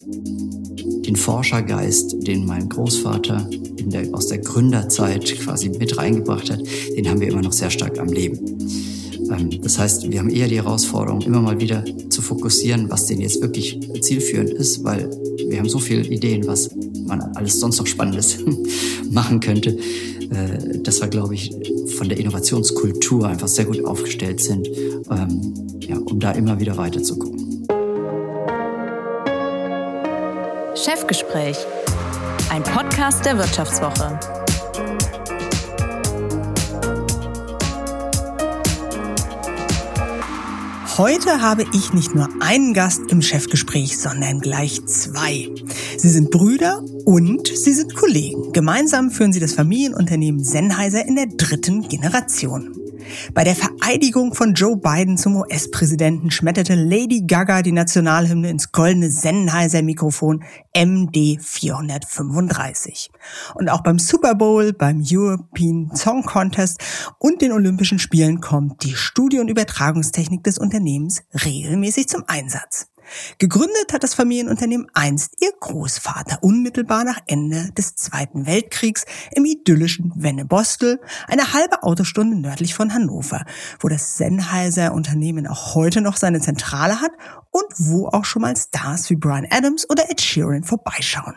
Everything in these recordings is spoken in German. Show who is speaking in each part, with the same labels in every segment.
Speaker 1: Den Forschergeist, den mein Großvater der, aus der Gründerzeit quasi mit reingebracht hat, den haben wir immer noch sehr stark am Leben. Ähm, das heißt, wir haben eher die Herausforderung, immer mal wieder zu fokussieren, was denn jetzt wirklich zielführend ist, weil wir haben so viele Ideen, was man alles sonst noch Spannendes machen könnte, äh, dass wir, glaube ich, von der Innovationskultur einfach sehr gut aufgestellt sind, ähm, ja, um da immer wieder weiter.
Speaker 2: Chefgespräch, ein Podcast der Wirtschaftswoche.
Speaker 3: Heute habe ich nicht nur einen Gast im Chefgespräch, sondern gleich zwei. Sie sind Brüder und sie sind Kollegen. Gemeinsam führen sie das Familienunternehmen Sennheiser in der dritten Generation. Bei der Vereidigung von Joe Biden zum US-Präsidenten schmetterte Lady Gaga die Nationalhymne ins goldene Sennheiser Mikrofon MD 435. Und auch beim Super Bowl, beim European Song Contest und den Olympischen Spielen kommt die Studie- und Übertragungstechnik des Unternehmens regelmäßig zum Einsatz. Gegründet hat das Familienunternehmen einst ihr Großvater, unmittelbar nach Ende des Zweiten Weltkriegs im idyllischen Wennebostel, eine halbe Autostunde nördlich von Hannover, wo das Sennheiser Unternehmen auch heute noch seine Zentrale hat und wo auch schon mal Stars wie Brian Adams oder Ed Sheeran vorbeischauen.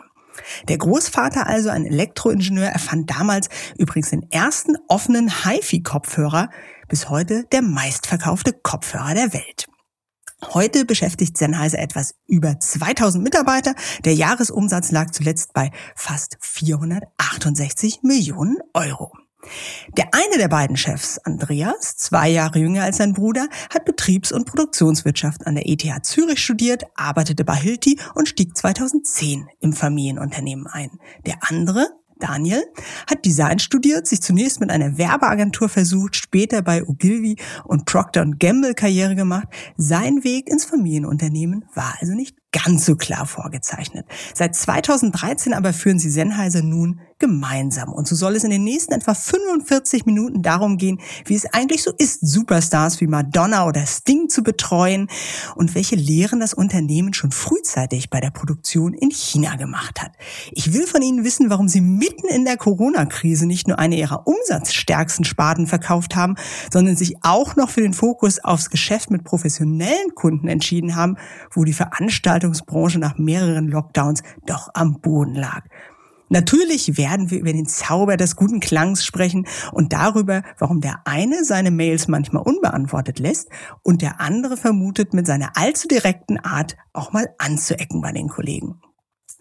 Speaker 3: Der Großvater, also ein Elektroingenieur, erfand damals übrigens den ersten offenen HiFi-Kopfhörer, bis heute der meistverkaufte Kopfhörer der Welt. Heute beschäftigt Sennheiser etwas über 2000 Mitarbeiter. Der Jahresumsatz lag zuletzt bei fast 468 Millionen Euro. Der eine der beiden Chefs, Andreas, zwei Jahre jünger als sein Bruder, hat Betriebs- und Produktionswirtschaft an der ETH Zürich studiert, arbeitete bei Hilti und stieg 2010 im Familienunternehmen ein. Der andere, Daniel hat Design studiert, sich zunächst mit einer Werbeagentur versucht, später bei Ogilvy und Procter Gamble Karriere gemacht. Sein Weg ins Familienunternehmen war also nicht ganz so klar vorgezeichnet. Seit 2013 aber führen sie Sennheiser nun gemeinsam. Und so soll es in den nächsten etwa 45 Minuten darum gehen, wie es eigentlich so ist, Superstars wie Madonna oder Sting zu betreuen und welche Lehren das Unternehmen schon frühzeitig bei der Produktion in China gemacht hat. Ich will von Ihnen wissen, warum Sie mitten in der Corona-Krise nicht nur eine Ihrer umsatzstärksten Sparten verkauft haben, sondern sich auch noch für den Fokus aufs Geschäft mit professionellen Kunden entschieden haben, wo die Veranstaltungsbranche nach mehreren Lockdowns doch am Boden lag. Natürlich werden wir über den Zauber des guten Klangs sprechen und darüber, warum der eine seine Mails manchmal unbeantwortet lässt und der andere vermutet, mit seiner allzu direkten Art auch mal anzuecken bei den Kollegen.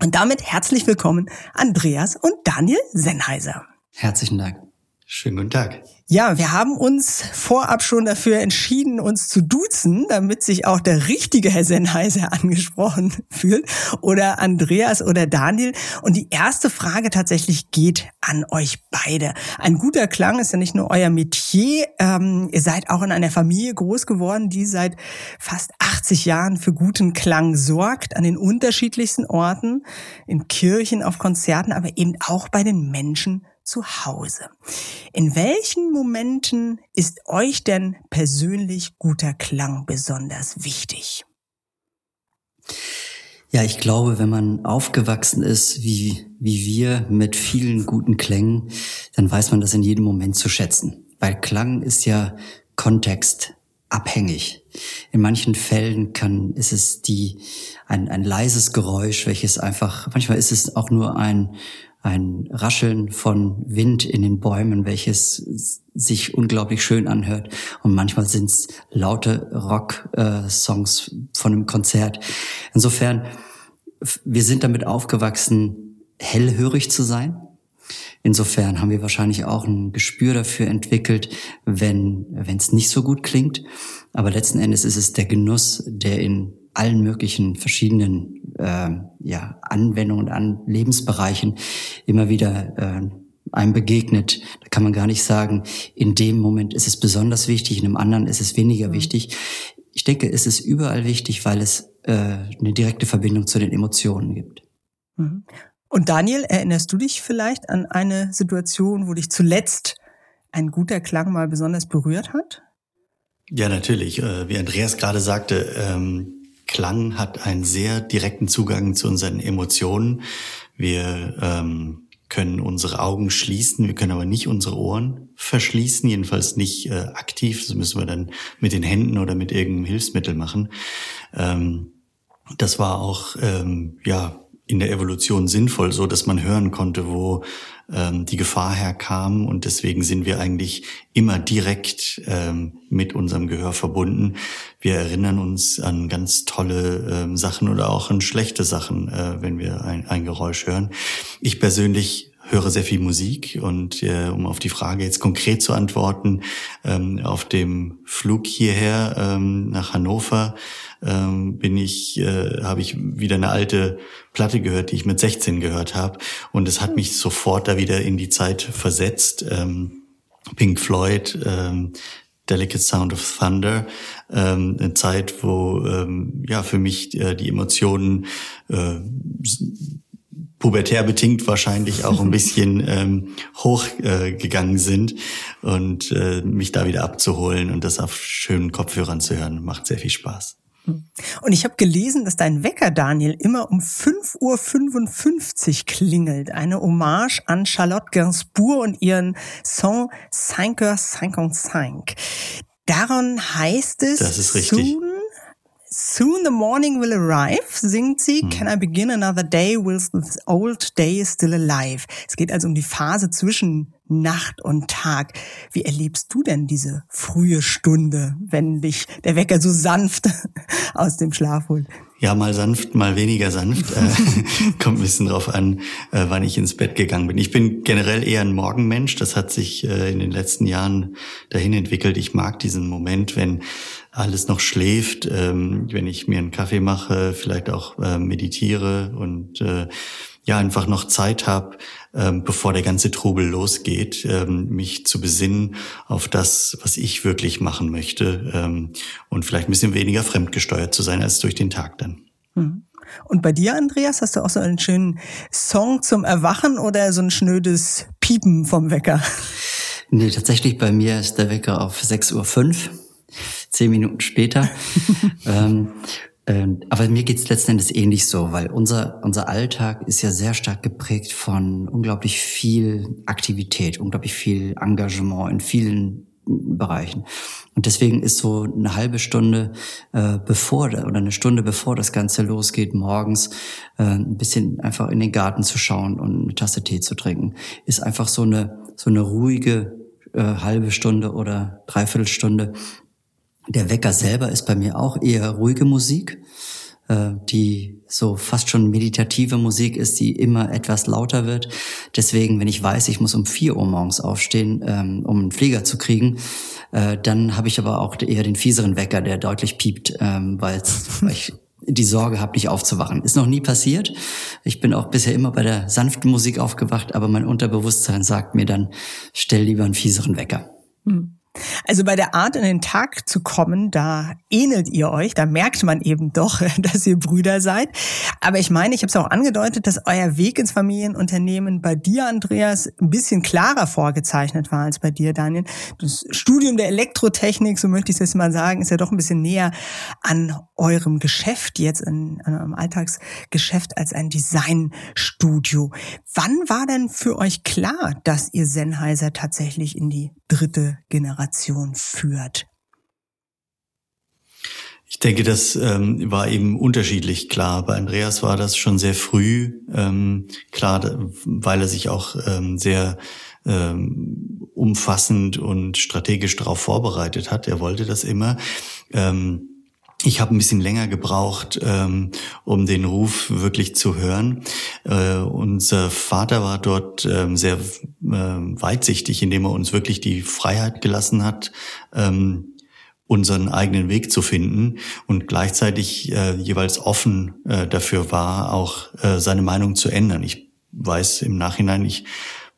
Speaker 3: Und damit herzlich willkommen Andreas und Daniel Sennheiser.
Speaker 1: Herzlichen Dank.
Speaker 4: Schönen guten Tag.
Speaker 3: Ja, wir haben uns vorab schon dafür entschieden, uns zu duzen, damit sich auch der richtige Herr Sennheiser angesprochen fühlt oder Andreas oder Daniel. Und die erste Frage tatsächlich geht an euch beide. Ein guter Klang ist ja nicht nur euer Metier. Ähm, ihr seid auch in einer Familie groß geworden, die seit fast 80 Jahren für guten Klang sorgt, an den unterschiedlichsten Orten, in Kirchen, auf Konzerten, aber eben auch bei den Menschen zu Hause. In welchen Momenten ist euch denn persönlich guter Klang besonders wichtig?
Speaker 1: Ja, ich glaube, wenn man aufgewachsen ist, wie, wie wir, mit vielen guten Klängen, dann weiß man das in jedem Moment zu schätzen. Weil Klang ist ja kontextabhängig. In manchen Fällen kann, ist es die, ein, ein leises Geräusch, welches einfach, manchmal ist es auch nur ein, ein Rascheln von Wind in den Bäumen, welches sich unglaublich schön anhört. Und manchmal sind es laute Rock-Songs äh, von einem Konzert. Insofern, wir sind damit aufgewachsen, hellhörig zu sein. Insofern haben wir wahrscheinlich auch ein Gespür dafür entwickelt, wenn es nicht so gut klingt. Aber letzten Endes ist es der Genuss, der in allen möglichen verschiedenen äh, ja, Anwendungen an Lebensbereichen immer wieder äh, einem begegnet. Da kann man gar nicht sagen, in dem Moment ist es besonders wichtig, in einem anderen ist es weniger mhm. wichtig. Ich denke, es ist überall wichtig, weil es äh, eine direkte Verbindung zu den Emotionen gibt.
Speaker 3: Mhm. Und Daniel, erinnerst du dich vielleicht an eine Situation, wo dich zuletzt ein guter Klang mal besonders berührt hat?
Speaker 4: Ja, natürlich. Äh, wie Andreas gerade sagte, ähm Klang hat einen sehr direkten Zugang zu unseren Emotionen. Wir ähm, können unsere Augen schließen, wir können aber nicht unsere Ohren verschließen, jedenfalls nicht äh, aktiv. Das müssen wir dann mit den Händen oder mit irgendeinem Hilfsmittel machen. Ähm, das war auch ähm, ja in der Evolution sinnvoll, so dass man hören konnte, wo ähm, die Gefahr herkam. Und deswegen sind wir eigentlich immer direkt ähm, mit unserem Gehör verbunden. Wir erinnern uns an ganz tolle ähm, Sachen oder auch an schlechte Sachen, äh, wenn wir ein, ein Geräusch hören. Ich persönlich höre sehr viel Musik und äh, um auf die Frage jetzt konkret zu antworten, ähm, auf dem Flug hierher ähm, nach Hannover ähm, bin ich, äh, habe ich wieder eine alte Platte gehört, die ich mit 16 gehört habe und es hat mich sofort da wieder in die Zeit versetzt. Ähm, Pink Floyd, ähm, Delicate Sound of Thunder, ähm, eine Zeit, wo ähm, ja für mich äh, die Emotionen äh, pubertär bedingt wahrscheinlich auch ein bisschen ähm, hochgegangen äh, sind und äh, mich da wieder abzuholen und das auf schönen Kopfhörern zu hören, macht sehr viel Spaß.
Speaker 3: Und ich habe gelesen, dass dein Wecker, Daniel, immer um 5.55 Uhr klingelt. Eine Hommage an Charlotte Gainsbourg und ihren Song Cinq heures cinquante-cinq. Daran heißt es,
Speaker 4: das ist richtig.
Speaker 3: Soon Soon the morning will arrive, singt sie. Hm. Can I begin another day whilst this old day is still alive? Es geht also um die Phase zwischen Nacht und Tag. Wie erlebst du denn diese frühe Stunde, wenn dich der Wecker so sanft aus dem Schlaf holt?
Speaker 4: Ja, mal sanft, mal weniger sanft. Äh, kommt ein bisschen drauf an, äh, wann ich ins Bett gegangen bin. Ich bin generell eher ein Morgenmensch. Das hat sich äh, in den letzten Jahren dahin entwickelt. Ich mag diesen Moment, wenn alles noch schläft, ähm, wenn ich mir einen Kaffee mache, vielleicht auch meditiere und ja einfach noch Zeit habe, ähm, bevor der ganze Trubel losgeht, ähm, mich zu besinnen auf das, was ich wirklich machen möchte ähm, und vielleicht ein bisschen weniger fremdgesteuert zu sein als durch den Tag dann.
Speaker 3: Mhm. Und bei dir, Andreas, hast du auch so einen schönen Song zum Erwachen oder so ein schnödes Piepen vom Wecker?
Speaker 1: Nee, tatsächlich bei mir ist der Wecker auf 6.05 Uhr, zehn Minuten später. ähm, ähm, aber mir geht's letzten Endes ähnlich so, weil unser, unser Alltag ist ja sehr stark geprägt von unglaublich viel Aktivität, unglaublich viel Engagement in vielen Bereichen. Und deswegen ist so eine halbe Stunde äh, bevor oder eine Stunde bevor das Ganze losgeht, morgens äh, ein bisschen einfach in den Garten zu schauen und eine Tasse Tee zu trinken, ist einfach so eine so eine ruhige äh, halbe Stunde oder Dreiviertelstunde, der Wecker selber ist bei mir auch eher ruhige Musik, äh, die so fast schon meditative Musik ist, die immer etwas lauter wird. Deswegen, wenn ich weiß, ich muss um vier Uhr morgens aufstehen, ähm, um einen Flieger zu kriegen, äh, dann habe ich aber auch eher den fieseren Wecker, der deutlich piept, ähm, weil ich die Sorge habe, nicht aufzuwachen. Ist noch nie passiert. Ich bin auch bisher immer bei der sanften Musik aufgewacht, aber mein Unterbewusstsein sagt mir dann, stell lieber einen fieseren Wecker.
Speaker 3: Also bei der Art in den Tag zu kommen, da ähnelt ihr euch, da merkt man eben doch, dass ihr Brüder seid. Aber ich meine, ich habe es auch angedeutet, dass euer Weg ins Familienunternehmen bei dir, Andreas, ein bisschen klarer vorgezeichnet war als bei dir, Daniel. Das Studium der Elektrotechnik, so möchte ich es jetzt mal sagen, ist ja doch ein bisschen näher an eurem Geschäft jetzt, an, an eurem Alltagsgeschäft als ein Designstudio. Wann war denn für euch klar, dass ihr Sennheiser tatsächlich in die dritte Generation führt?
Speaker 4: Ich denke, das ähm, war eben unterschiedlich klar. Bei Andreas war das schon sehr früh ähm, klar, weil er sich auch ähm, sehr ähm, umfassend und strategisch darauf vorbereitet hat. Er wollte das immer. Ähm, ich habe ein bisschen länger gebraucht, ähm, um den Ruf wirklich zu hören. Äh, unser Vater war dort ähm, sehr äh, weitsichtig, indem er uns wirklich die Freiheit gelassen hat, ähm, unseren eigenen Weg zu finden und gleichzeitig äh, jeweils offen äh, dafür war, auch äh, seine Meinung zu ändern. Ich weiß im Nachhinein, ich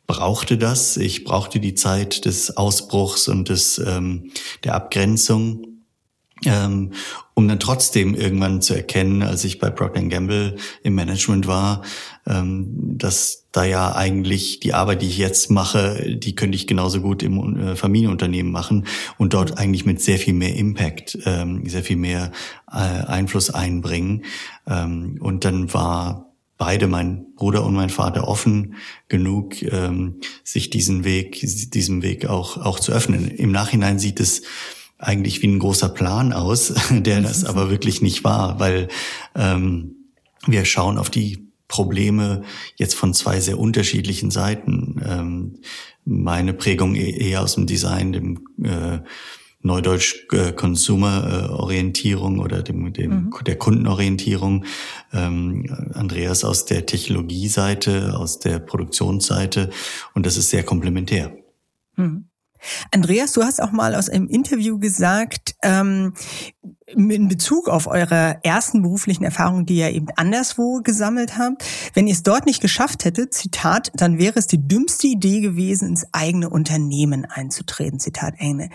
Speaker 4: brauchte das. Ich brauchte die Zeit des Ausbruchs und des ähm, der Abgrenzung ähm, um dann trotzdem irgendwann zu erkennen, als ich bei Procter Gamble im Management war, ähm, dass da ja eigentlich die Arbeit, die ich jetzt mache, die könnte ich genauso gut im äh, Familienunternehmen machen und dort eigentlich mit sehr viel mehr Impact, ähm, sehr viel mehr äh, Einfluss einbringen. Ähm, und dann war beide, mein Bruder und mein Vater, offen genug, ähm, sich diesen Weg, diesem Weg auch, auch zu öffnen. Im Nachhinein sieht es eigentlich wie ein großer Plan aus, der das aber wirklich nicht war, weil ähm, wir schauen auf die Probleme jetzt von zwei sehr unterschiedlichen Seiten. Ähm, meine Prägung e-, eher aus dem Design, dem äh, Neudeutsch äh, Consumer-Orientierung oder dem, dem mhm. der Kundenorientierung. Ähm, Andreas aus der Technologieseite, aus der Produktionsseite und das ist sehr komplementär.
Speaker 3: Mhm. Andreas, du hast auch mal aus einem Interview gesagt, ähm, in Bezug auf eure ersten beruflichen Erfahrungen, die ihr eben anderswo gesammelt habt, wenn ihr es dort nicht geschafft hättet, Zitat, dann wäre es die dümmste Idee gewesen, ins eigene Unternehmen einzutreten. Zitat Ende.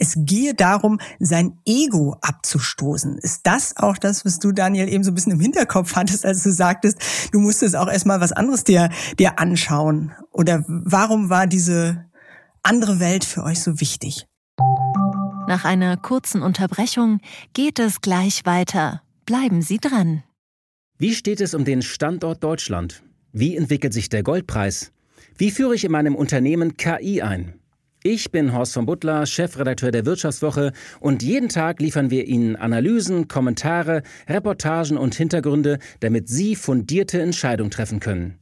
Speaker 3: Es gehe darum, sein Ego abzustoßen. Ist das auch das, was du, Daniel, eben so ein bisschen im Hinterkopf hattest, als du sagtest, du musstest auch erstmal was anderes dir, dir anschauen? Oder warum war diese andere Welt für euch so wichtig?
Speaker 2: Nach einer kurzen Unterbrechung geht es gleich weiter. Bleiben Sie dran.
Speaker 5: Wie steht es um den Standort Deutschland? Wie entwickelt sich der Goldpreis? Wie führe ich in meinem Unternehmen KI ein? Ich bin Horst von Butler, Chefredakteur der Wirtschaftswoche und jeden Tag liefern wir Ihnen Analysen, Kommentare, Reportagen und Hintergründe, damit Sie fundierte Entscheidungen treffen können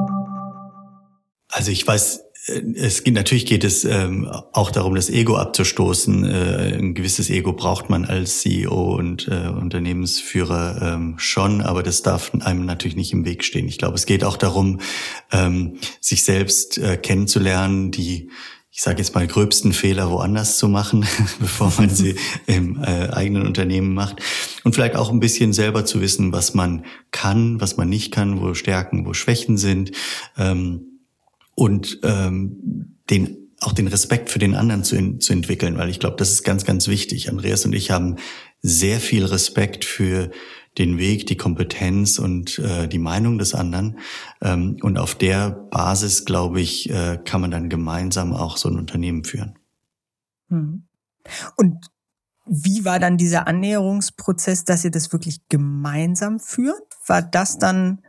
Speaker 4: Also ich weiß, äh, es geht, natürlich geht es ähm, auch darum, das Ego abzustoßen. Äh, ein gewisses Ego braucht man als CEO und äh, Unternehmensführer ähm, schon, aber das darf einem natürlich nicht im Weg stehen. Ich glaube, es geht auch darum, ähm, sich selbst äh, kennenzulernen, die ich sage jetzt mal, gröbsten Fehler woanders zu machen, bevor man sie im äh, eigenen Unternehmen macht. Und vielleicht auch ein bisschen selber zu wissen, was man kann, was man nicht kann, wo Stärken, wo Schwächen sind. Ähm, und ähm, den auch den Respekt für den anderen zu, zu entwickeln, weil ich glaube, das ist ganz, ganz wichtig. Andreas und ich haben sehr viel Respekt für den Weg, die Kompetenz und äh, die Meinung des anderen. Ähm, und auf der Basis, glaube ich, äh, kann man dann gemeinsam auch so ein Unternehmen führen.
Speaker 3: Hm. Und wie war dann dieser Annäherungsprozess, dass ihr das wirklich gemeinsam führt? War das dann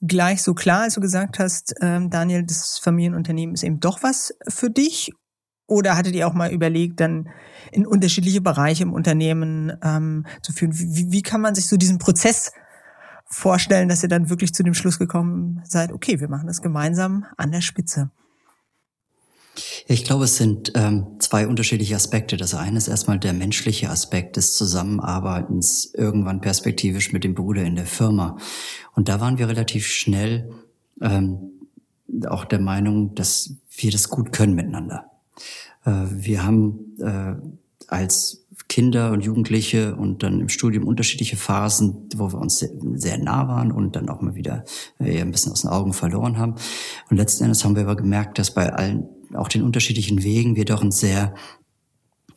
Speaker 3: gleich so klar, als du gesagt hast, ähm, Daniel, das Familienunternehmen ist eben doch was für dich? Oder hattet ihr auch mal überlegt, dann in unterschiedliche Bereiche im Unternehmen ähm, zu führen? Wie, wie kann man sich so diesen Prozess vorstellen, dass ihr dann wirklich zu dem Schluss gekommen seid, okay, wir machen das gemeinsam an der Spitze?
Speaker 1: Ich glaube, es sind ähm, zwei unterschiedliche Aspekte. Das eine ist erstmal der menschliche Aspekt des Zusammenarbeitens irgendwann perspektivisch mit dem Bruder in der Firma. Und da waren wir relativ schnell ähm, auch der Meinung, dass wir das gut können miteinander. Äh, wir haben äh, als Kinder und Jugendliche und dann im Studium unterschiedliche Phasen, wo wir uns sehr, sehr nah waren und dann auch mal wieder äh, ein bisschen aus den Augen verloren haben. Und letzten Endes haben wir aber gemerkt, dass bei allen auch den unterschiedlichen Wegen wir doch ein sehr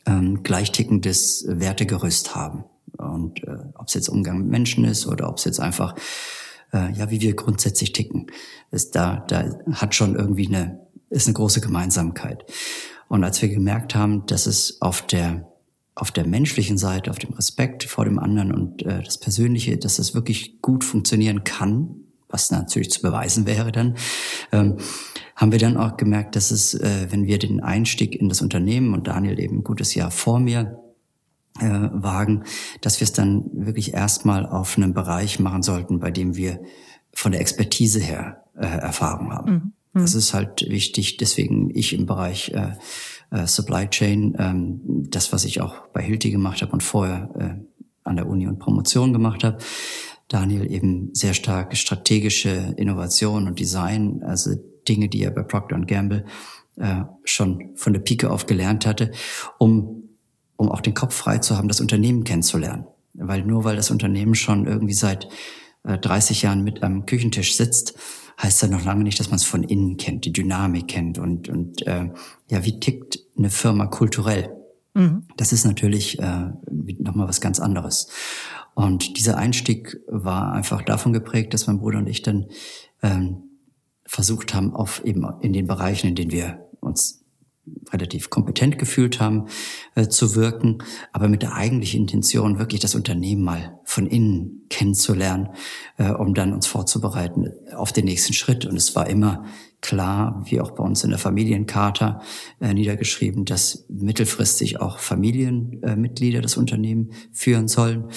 Speaker 1: ähm, gleichtickendes Wertegerüst haben. Und äh, ob es jetzt Umgang mit Menschen ist oder ob es jetzt einfach, äh, ja, wie wir grundsätzlich ticken, ist da, da hat schon irgendwie eine, ist eine große Gemeinsamkeit. Und als wir gemerkt haben, dass es auf der auf der menschlichen Seite, auf dem Respekt vor dem anderen und äh, das Persönliche, dass das wirklich gut funktionieren kann, was natürlich zu beweisen wäre dann, ähm, haben wir dann auch gemerkt, dass es, äh, wenn wir den Einstieg in das Unternehmen und Daniel eben ein gutes Jahr vor mir äh, wagen, dass wir es dann wirklich erstmal auf einem Bereich machen sollten, bei dem wir von der Expertise her äh, Erfahrung haben. Mhm. mhm. Das ist halt wichtig. Deswegen ich im Bereich äh, äh, Supply Chain, ähm, das, was ich auch bei Hilti gemacht habe und vorher äh, an der Uni und Promotion gemacht habe. Daniel eben sehr stark strategische Innovation und Design, also Dinge, die er bei Procter Gamble äh, schon von der Pike auf gelernt hatte, um, um auch den Kopf frei zu haben, das Unternehmen kennenzulernen. Weil nur weil das Unternehmen schon irgendwie seit äh, 30 Jahren mit am Küchentisch sitzt, heißt ja noch lange nicht, dass man es von innen kennt, die Dynamik kennt und, und äh, ja, wie tickt eine Firma kulturell. Mhm. Das ist natürlich äh, nochmal was ganz anderes. Und dieser Einstieg war einfach davon geprägt, dass mein Bruder und ich dann ähm, versucht haben, auf eben in den Bereichen, in denen wir uns relativ kompetent gefühlt haben, äh, zu wirken, aber mit der eigentlichen Intention, wirklich das Unternehmen mal von innen kennenzulernen, äh, um dann uns vorzubereiten auf den nächsten Schritt. Und es war immer klar, wie auch bei uns in der Familiencharta äh, niedergeschrieben, dass mittelfristig auch Familienmitglieder das Unternehmen führen sollen.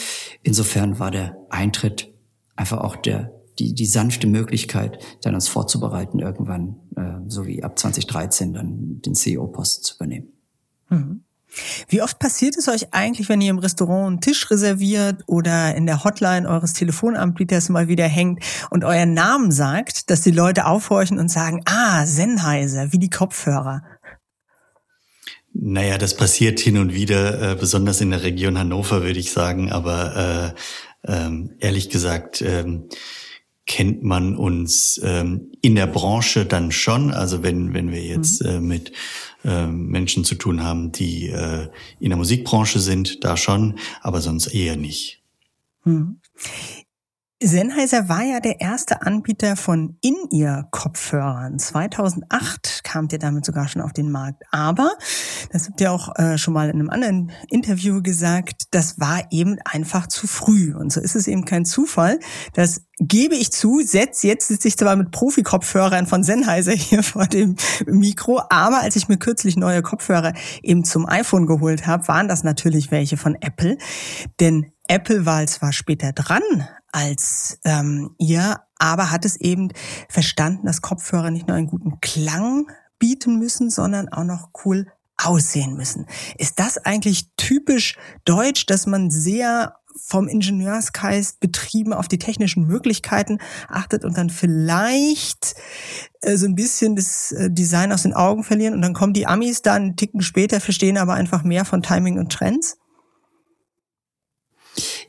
Speaker 1: Insofern war der Eintritt einfach auch der die, die sanfte Möglichkeit, dann uns vorzubereiten, irgendwann, äh, so wie ab 2013, dann den CEO-Posten zu übernehmen.
Speaker 3: Mhm. Wie oft passiert es euch eigentlich, wenn ihr im Restaurant einen Tisch reserviert oder in der Hotline eures Telefonanbieters mal wieder hängt und euren Namen sagt, dass die Leute aufhorchen und sagen, ah, Sennheiser, wie die Kopfhörer?
Speaker 4: Naja, das passiert hin und wieder, äh, besonders in der Region Hannover, würde ich sagen. Aber äh, ähm, ehrlich gesagt, ähm, kennt man uns ähm, in der Branche dann schon. Also wenn, wenn wir jetzt mhm. äh, mit äh, Menschen zu tun haben, die äh, in der Musikbranche sind, da schon, aber sonst eher nicht.
Speaker 3: Mhm. Sennheiser war ja der erste Anbieter von In-Ear-Kopfhörern. 2008 kamt ihr damit sogar schon auf den Markt. Aber, das habt ihr auch äh, schon mal in einem anderen Interview gesagt, das war eben einfach zu früh. Und so ist es eben kein Zufall. Das gebe ich zu, setz, jetzt sitze ich zwar mit Profi-Kopfhörern von Sennheiser hier vor dem Mikro, aber als ich mir kürzlich neue Kopfhörer eben zum iPhone geholt habe, waren das natürlich welche von Apple. Denn Apple war zwar später dran als ähm, ihr, aber hat es eben verstanden, dass Kopfhörer nicht nur einen guten Klang bieten müssen, sondern auch noch cool aussehen müssen. Ist das eigentlich typisch deutsch, dass man sehr vom Ingenieursgeist betrieben auf die technischen Möglichkeiten achtet und dann vielleicht äh, so ein bisschen das äh, Design aus den Augen verlieren und dann kommen die Amis dann einen Ticken später, verstehen aber einfach mehr von Timing und Trends?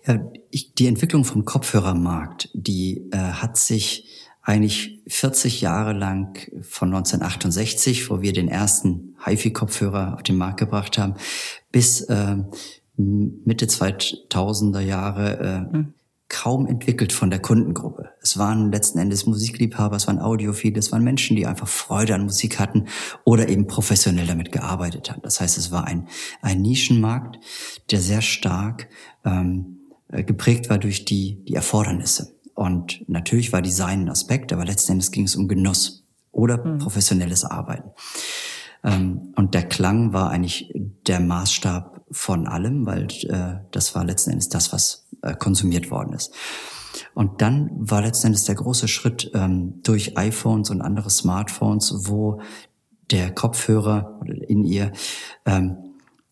Speaker 1: Ja, ich, die Entwicklung vom Kopfhörermarkt, die äh, hat sich eigentlich 40 Jahre lang von 1968, wo wir den ersten HiFi-Kopfhörer auf den Markt gebracht haben, bis äh, Mitte 2000er Jahre äh, mhm. kaum entwickelt von der Kundengruppe. Es waren letzten Endes Musikliebhaber, es waren Audiophile, es waren Menschen, die einfach Freude an Musik hatten oder eben professionell damit gearbeitet haben. Das heißt, es war ein, ein Nischenmarkt, der sehr stark ähm, äh, geprägt war durch die, die Erfordernisse. Und natürlich war Design ein Aspekt, aber letzten Endes ging es um Genuss oder mhm. professionelles Arbeiten. Ähm, und der Klang war eigentlich der Maßstab von allem, weil äh, das war letzten Endes das, was äh, konsumiert worden ist. Und dann war letzten Endes der große Schritt ähm, durch iPhones und andere Smartphones, wo der Kopfhörer in ihr ähm,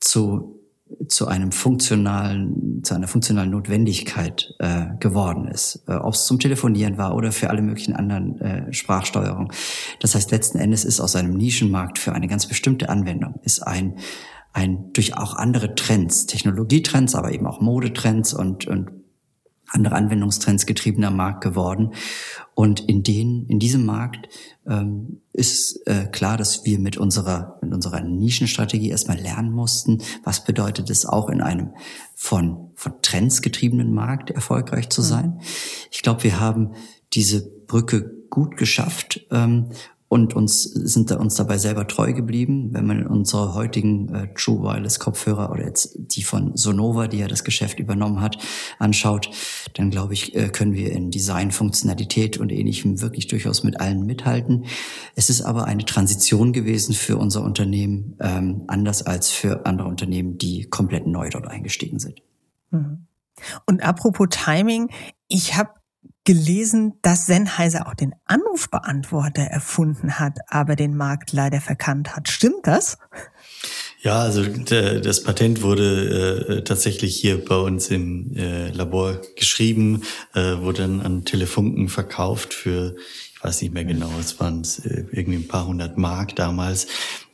Speaker 1: zu zu einem funktionalen, zu einer funktionalen Notwendigkeit äh, geworden ist. Äh, Ob es zum Telefonieren war oder für alle möglichen anderen äh, Sprachsteuerungen. Das heißt, letzten Endes ist aus einem Nischenmarkt für eine ganz bestimmte Anwendung ist ein ein durch auch andere Trends, Technologietrends, aber eben auch Modetrends und, und andere Anwendungstrends getriebener Markt geworden. Und in den, in diesem Markt ähm, ist äh, klar, dass wir mit unserer, mit unserer Nischenstrategie erstmal lernen mussten, was bedeutet es auch in einem von, von Trends getriebenen Markt erfolgreich zu sein. Mhm. Ich glaube, wir haben diese Brücke gut geschafft ähm, und uns sind da uns dabei selber treu geblieben. Wenn man unsere heutigen äh, True Wireless Kopfhörer oder jetzt die von Sonova, die ja das Geschäft übernommen hat, anschaut, dann glaube ich, äh, können wir in Design, Funktionalität und ähnlichem wirklich durchaus mit allen mithalten. Es ist aber eine Transition gewesen für unser Unternehmen, ähm, anders als für andere Unternehmen, die komplett neu dort eingestiegen sind.
Speaker 3: Mhm. Und apropos Timing, ich habe gelesen, dass Sennheiser auch den Anrufbeantworter erfunden hat, aber den Markt leider verkannt hat. Stimmt das?
Speaker 4: Ja, also das Patent wurde äh, tatsächlich hier bei uns im äh, Labor geschrieben, äh, wurde dann an Telefunken verkauft für, ich weiß nicht mehr genau, es waren äh, irgendwie ein paar hundert Mark damals,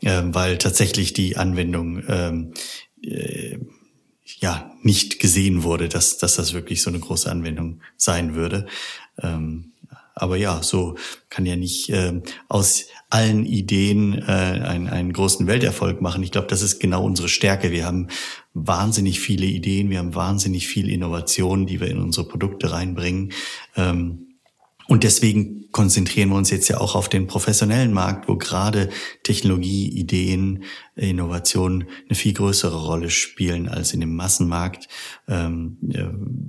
Speaker 4: äh, weil tatsächlich die Anwendung ähm, äh, ja nicht gesehen wurde, dass, dass das wirklich so eine große Anwendung sein würde. Ähm, aber ja, so kann ja nicht äh, aus allen Ideen äh, einen, einen großen Welterfolg machen. Ich glaube, das ist genau unsere Stärke. Wir haben wahnsinnig viele Ideen, wir haben wahnsinnig viel Innovation, die wir in unsere Produkte reinbringen. Ähm, und deswegen konzentrieren wir uns jetzt ja auch auf den professionellen Markt, wo gerade Technologie, Ideen, Innovation eine viel größere Rolle spielen als in dem Massenmarkt, ähm,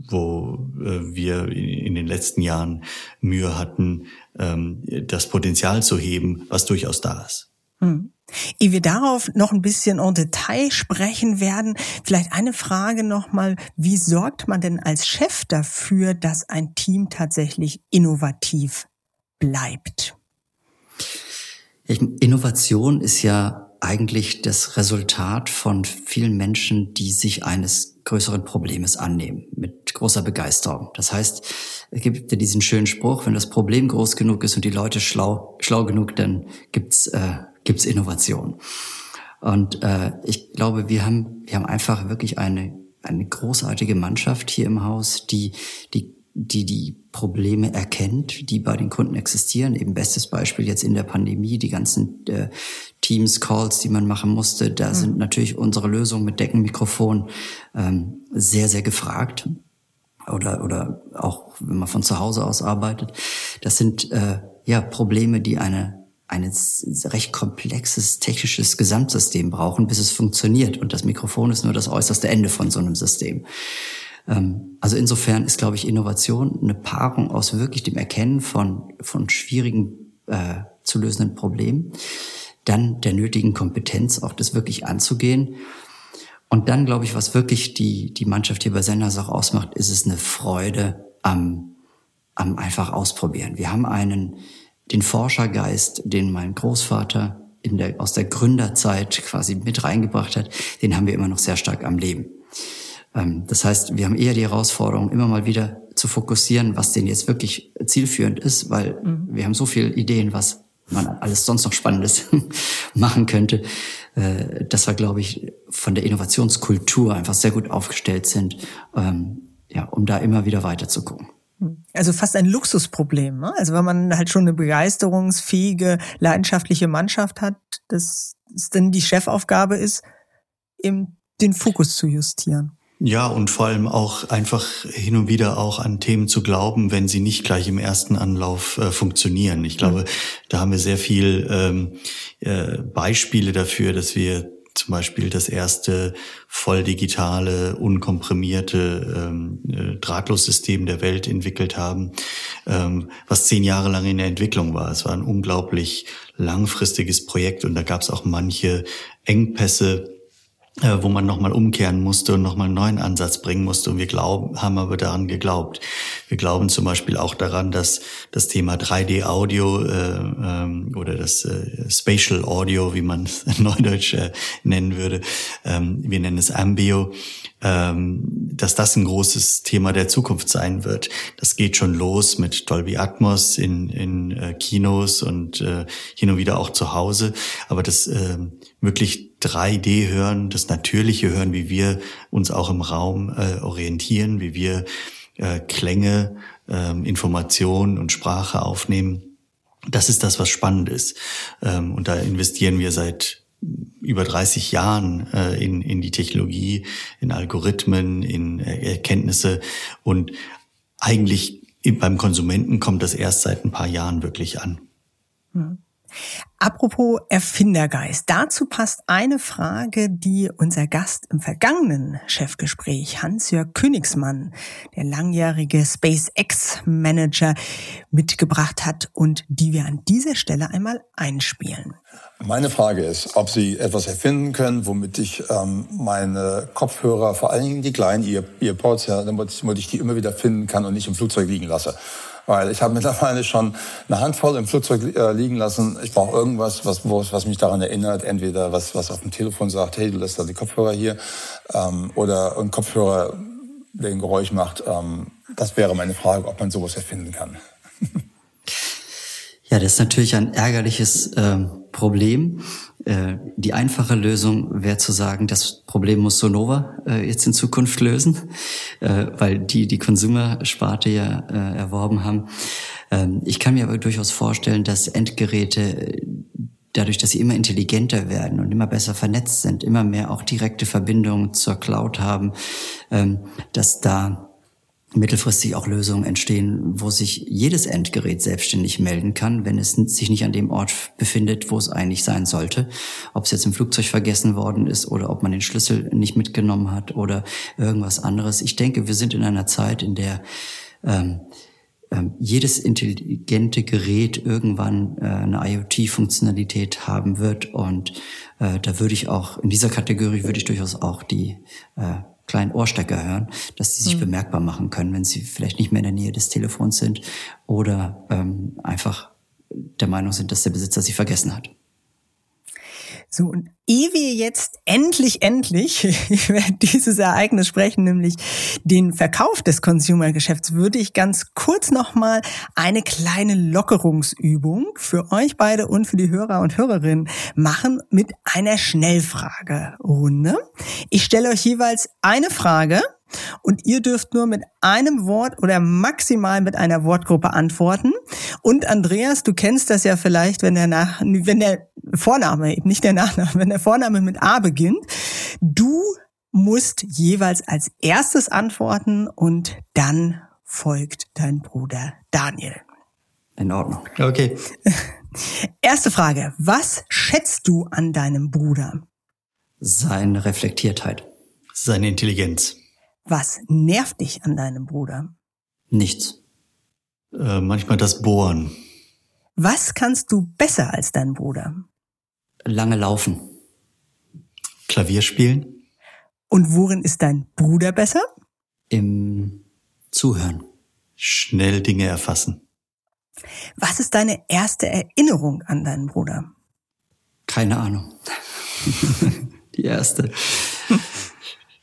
Speaker 4: wo äh, wir in den letzten Jahren Mühe hatten, ähm, das Potenzial zu heben, was durchaus da ist.
Speaker 3: Hm. Ehe wir darauf noch ein bisschen en Detail sprechen werden, vielleicht eine Frage nochmal, wie sorgt man denn als Chef dafür, dass ein Team tatsächlich innovativ bleibt?
Speaker 1: Innovation ist ja eigentlich das Resultat von vielen Menschen, die sich eines größeren Problems annehmen, mit großer Begeisterung. Das heißt, es gibt ja diesen schönen Spruch, wenn das Problem groß genug ist und die Leute schlau, schlau genug, dann gibt's äh, gibt's Innovation. Und äh, ich glaube, wir haben, wir haben einfach wirklich eine, eine großartige Mannschaft hier im Haus, die, die, die die Probleme erkennt, die bei den Kunden existieren. Eben bestes Beispiel jetzt in der Pandemie, die ganzen äh, Teams, Calls, die man machen musste. Da mhm. sind natürlich unsere Lösungen mit Deckenmikrofon ähm, sehr, sehr gefragt. Oder, oder auch, wenn man von zu Hause aus arbeitet. Das sind äh, ja Probleme, die eine ein recht komplexes technisches Gesamtsystem brauchen, bis es funktioniert. Und das Mikrofon ist nur das äußerste Ende von so einem System. Ähm, also insofern ist, glaube ich, Innovation eine Paarung aus wirklich dem Erkennen von, von schwierigen äh, zu lösenden Problemen, dann der nötigen Kompetenz, auch das wirklich anzugehen. Und dann, glaube ich, was wirklich die, die Mannschaft hier bei Senders auch ausmacht, ist es eine Freude am, am einfach ausprobieren. Wir haben einen, den Forschergeist, den mein Großvater in der, aus der Gründerzeit quasi mit reingebracht hat, den haben wir immer noch sehr stark am Leben. Ähm, das heißt, wir haben eher die Herausforderung, immer mal wieder zu fokussieren, was denn jetzt wirklich zielführend ist, weil mhm. wir haben so viele Ideen, was man alles sonst noch Spannendes machen könnte, äh, dass wir, glaube ich, von der Innovationskultur einfach sehr gut aufgestellt sind, ähm, ja, um da immer wieder weiter zu gucken.
Speaker 3: Also fast ein Luxusproblem. Ne? Also wenn man halt schon eine begeisterungsfähige, leidenschaftliche Mannschaft hat, dass es dann die Chefaufgabe ist, eben den Fokus zu justieren.
Speaker 4: Ja, und vor allem auch einfach hin und wieder auch an Themen zu glauben, wenn sie nicht gleich im ersten Anlauf äh, funktionieren. Ich glaube, mhm. da haben wir sehr viel ähm, äh, Beispiele dafür, dass wir zum Beispiel das erste voll digitale, unkomprimierte ähm, äh, Drahtlossystem der Welt entwickelt haben, ähm, was zehn Jahre lang in der Entwicklung war. Es war ein unglaublich langfristiges Projekt und da gab es auch manche Engpässe, wo man nochmal umkehren musste und nochmal einen neuen Ansatz bringen musste. Und wir glauben, haben aber daran geglaubt. Wir glauben zum Beispiel auch daran, dass das Thema 3D-Audio äh, ähm, oder das äh, Spatial Audio, wie man es neudeutsch äh, nennen würde, ähm, wir nennen es Ambio, ähm, dass das ein großes Thema der Zukunft sein wird. Das geht schon los mit Dolby Atmos in, in äh, Kinos und äh, hin und wieder auch zu Hause. Aber das äh, wirklich 3D hören, das natürliche Hören, wie wir uns auch im Raum äh, orientieren, wie wir äh, Klänge, äh, Informationen und Sprache aufnehmen. Das ist das, was spannend ist. Ähm, und da investieren wir seit über 30 Jahren äh, in, in die Technologie, in Algorithmen, in Erkenntnisse. Und eigentlich beim Konsumenten kommt das erst seit ein paar Jahren wirklich an.
Speaker 3: Hm. Apropos Erfindergeist. Dazu passt eine Frage, die unser Gast im vergangenen Chefgespräch, Hans-Jörg Königsmann, der langjährige SpaceX-Manager, mitgebracht hat und die wir an dieser Stelle einmal einspielen.
Speaker 6: Meine Frage ist, ob Sie etwas erfinden können, womit ich ähm, meine Kopfhörer, vor allen Dingen die kleinen Earpods, ja, damit ich die immer wieder finden kann und nicht im Flugzeug liegen lasse. Weil ich habe mittlerweile schon eine Handvoll im Flugzeug äh, liegen lassen. Ich brauche irgendwas, was, was mich daran erinnert. Entweder was, was auf dem Telefon sagt, hey, du lässt da die Kopfhörer hier. Ähm, oder ein Kopfhörer, der ein Geräusch macht. Ähm, das wäre meine Frage, ob man sowas erfinden kann.
Speaker 1: Ja, das ist natürlich ein ärgerliches äh, Problem. Äh, die einfache Lösung wäre zu sagen, das Problem muss Sonova äh, jetzt in Zukunft lösen, äh, weil die die Consumer-Sparte ja äh, erworben haben. Ähm, ich kann mir aber durchaus vorstellen, dass Endgeräte dadurch, dass sie immer intelligenter werden und immer besser vernetzt sind, immer mehr auch direkte Verbindungen zur Cloud haben, ähm, dass da mittelfristig auch Lösungen entstehen, wo sich jedes Endgerät selbstständig melden kann, wenn es sich nicht an dem Ort befindet, wo es eigentlich sein sollte. Ob es jetzt im Flugzeug vergessen worden ist oder ob man den Schlüssel nicht mitgenommen hat oder irgendwas anderes. Ich denke, wir sind in einer Zeit, in der ähm, ähm, jedes intelligente Gerät irgendwann äh, eine IoT-Funktionalität haben wird. Und äh, da würde ich auch, in dieser Kategorie würde ich durchaus auch die äh, kleinen Ohrstecker hören, dass sie sich mhm. bemerkbar machen können, wenn sie vielleicht nicht mehr in der Nähe des Telefons sind oder ähm, einfach der Meinung sind, dass der Besitzer sie vergessen hat.
Speaker 3: So, und ehe wir jetzt endlich, endlich über dieses Ereignis sprechen, nämlich den Verkauf des Consumer-Geschäfts, würde ich ganz kurz nochmal eine kleine Lockerungsübung für euch beide und für die Hörer und Hörerinnen machen mit einer Schnellfragerunde. Ich stelle euch jeweils eine Frage und ihr dürft nur mit einem Wort oder maximal mit einer Wortgruppe antworten. Und Andreas, du kennst das ja vielleicht, wenn der Nach wenn der Vorname, eben nicht der Nachname, wenn der Vorname mit A beginnt. Du musst jeweils als erstes antworten und dann folgt dein Bruder Daniel.
Speaker 1: In Ordnung.
Speaker 4: Okay.
Speaker 3: Erste Frage. Was schätzt du an deinem Bruder?
Speaker 1: Seine Reflektiertheit.
Speaker 4: Seine Intelligenz.
Speaker 3: Was nervt dich an deinem Bruder?
Speaker 1: Nichts.
Speaker 4: Äh, manchmal das Bohren.
Speaker 3: Was kannst du besser als dein Bruder?
Speaker 1: Lange laufen.
Speaker 4: Klavier spielen.
Speaker 3: Und worin ist dein Bruder besser?
Speaker 1: Im Zuhören.
Speaker 4: Schnell Dinge erfassen.
Speaker 3: Was ist deine erste Erinnerung an deinen Bruder?
Speaker 1: Keine Ahnung. Die erste.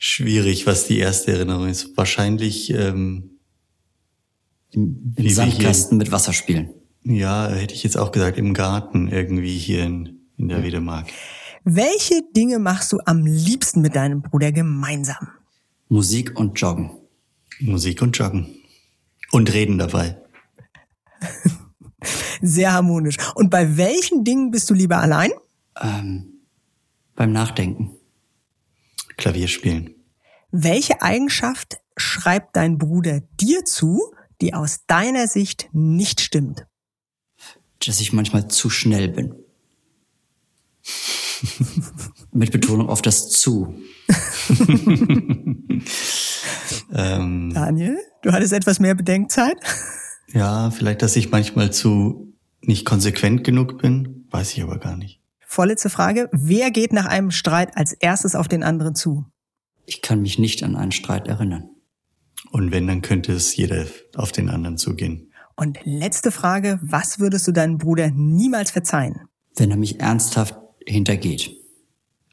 Speaker 4: schwierig, was die erste Erinnerung ist. Wahrscheinlich ähm,
Speaker 1: im, im Sandkasten mit Wasser spielen.
Speaker 4: Ja, hätte ich jetzt auch gesagt, im Garten irgendwie hier in, in der ja. Wedemark.
Speaker 3: Welche Dinge machst du am liebsten mit deinem Bruder gemeinsam?
Speaker 1: Musik und Joggen.
Speaker 4: Musik und Joggen. Und reden dabei.
Speaker 3: Sehr harmonisch. Und bei welchen Dingen bist du lieber allein?
Speaker 1: Ähm, beim Nachdenken.
Speaker 4: Klavier spielen.
Speaker 3: Welche Eigenschaft schreibt dein Bruder dir zu, die aus deiner Sicht nicht stimmt?
Speaker 1: Dass ich manchmal zu schnell bin. Mit Betonung auf das zu.
Speaker 3: ähm, Daniel, du hattest etwas mehr Bedenkzeit?
Speaker 4: ja, vielleicht, dass ich manchmal zu nicht konsequent genug bin, weiß ich aber gar nicht.
Speaker 3: Vorletzte Frage. Wer geht nach einem Streit als erstes auf den anderen zu?
Speaker 1: Ich kann mich nicht an einen Streit erinnern.
Speaker 4: Und wenn, dann könnte es jeder auf den anderen zugehen.
Speaker 3: Und letzte Frage. Was würdest du deinem Bruder niemals verzeihen?
Speaker 1: Wenn er mich ernsthaft hintergeht.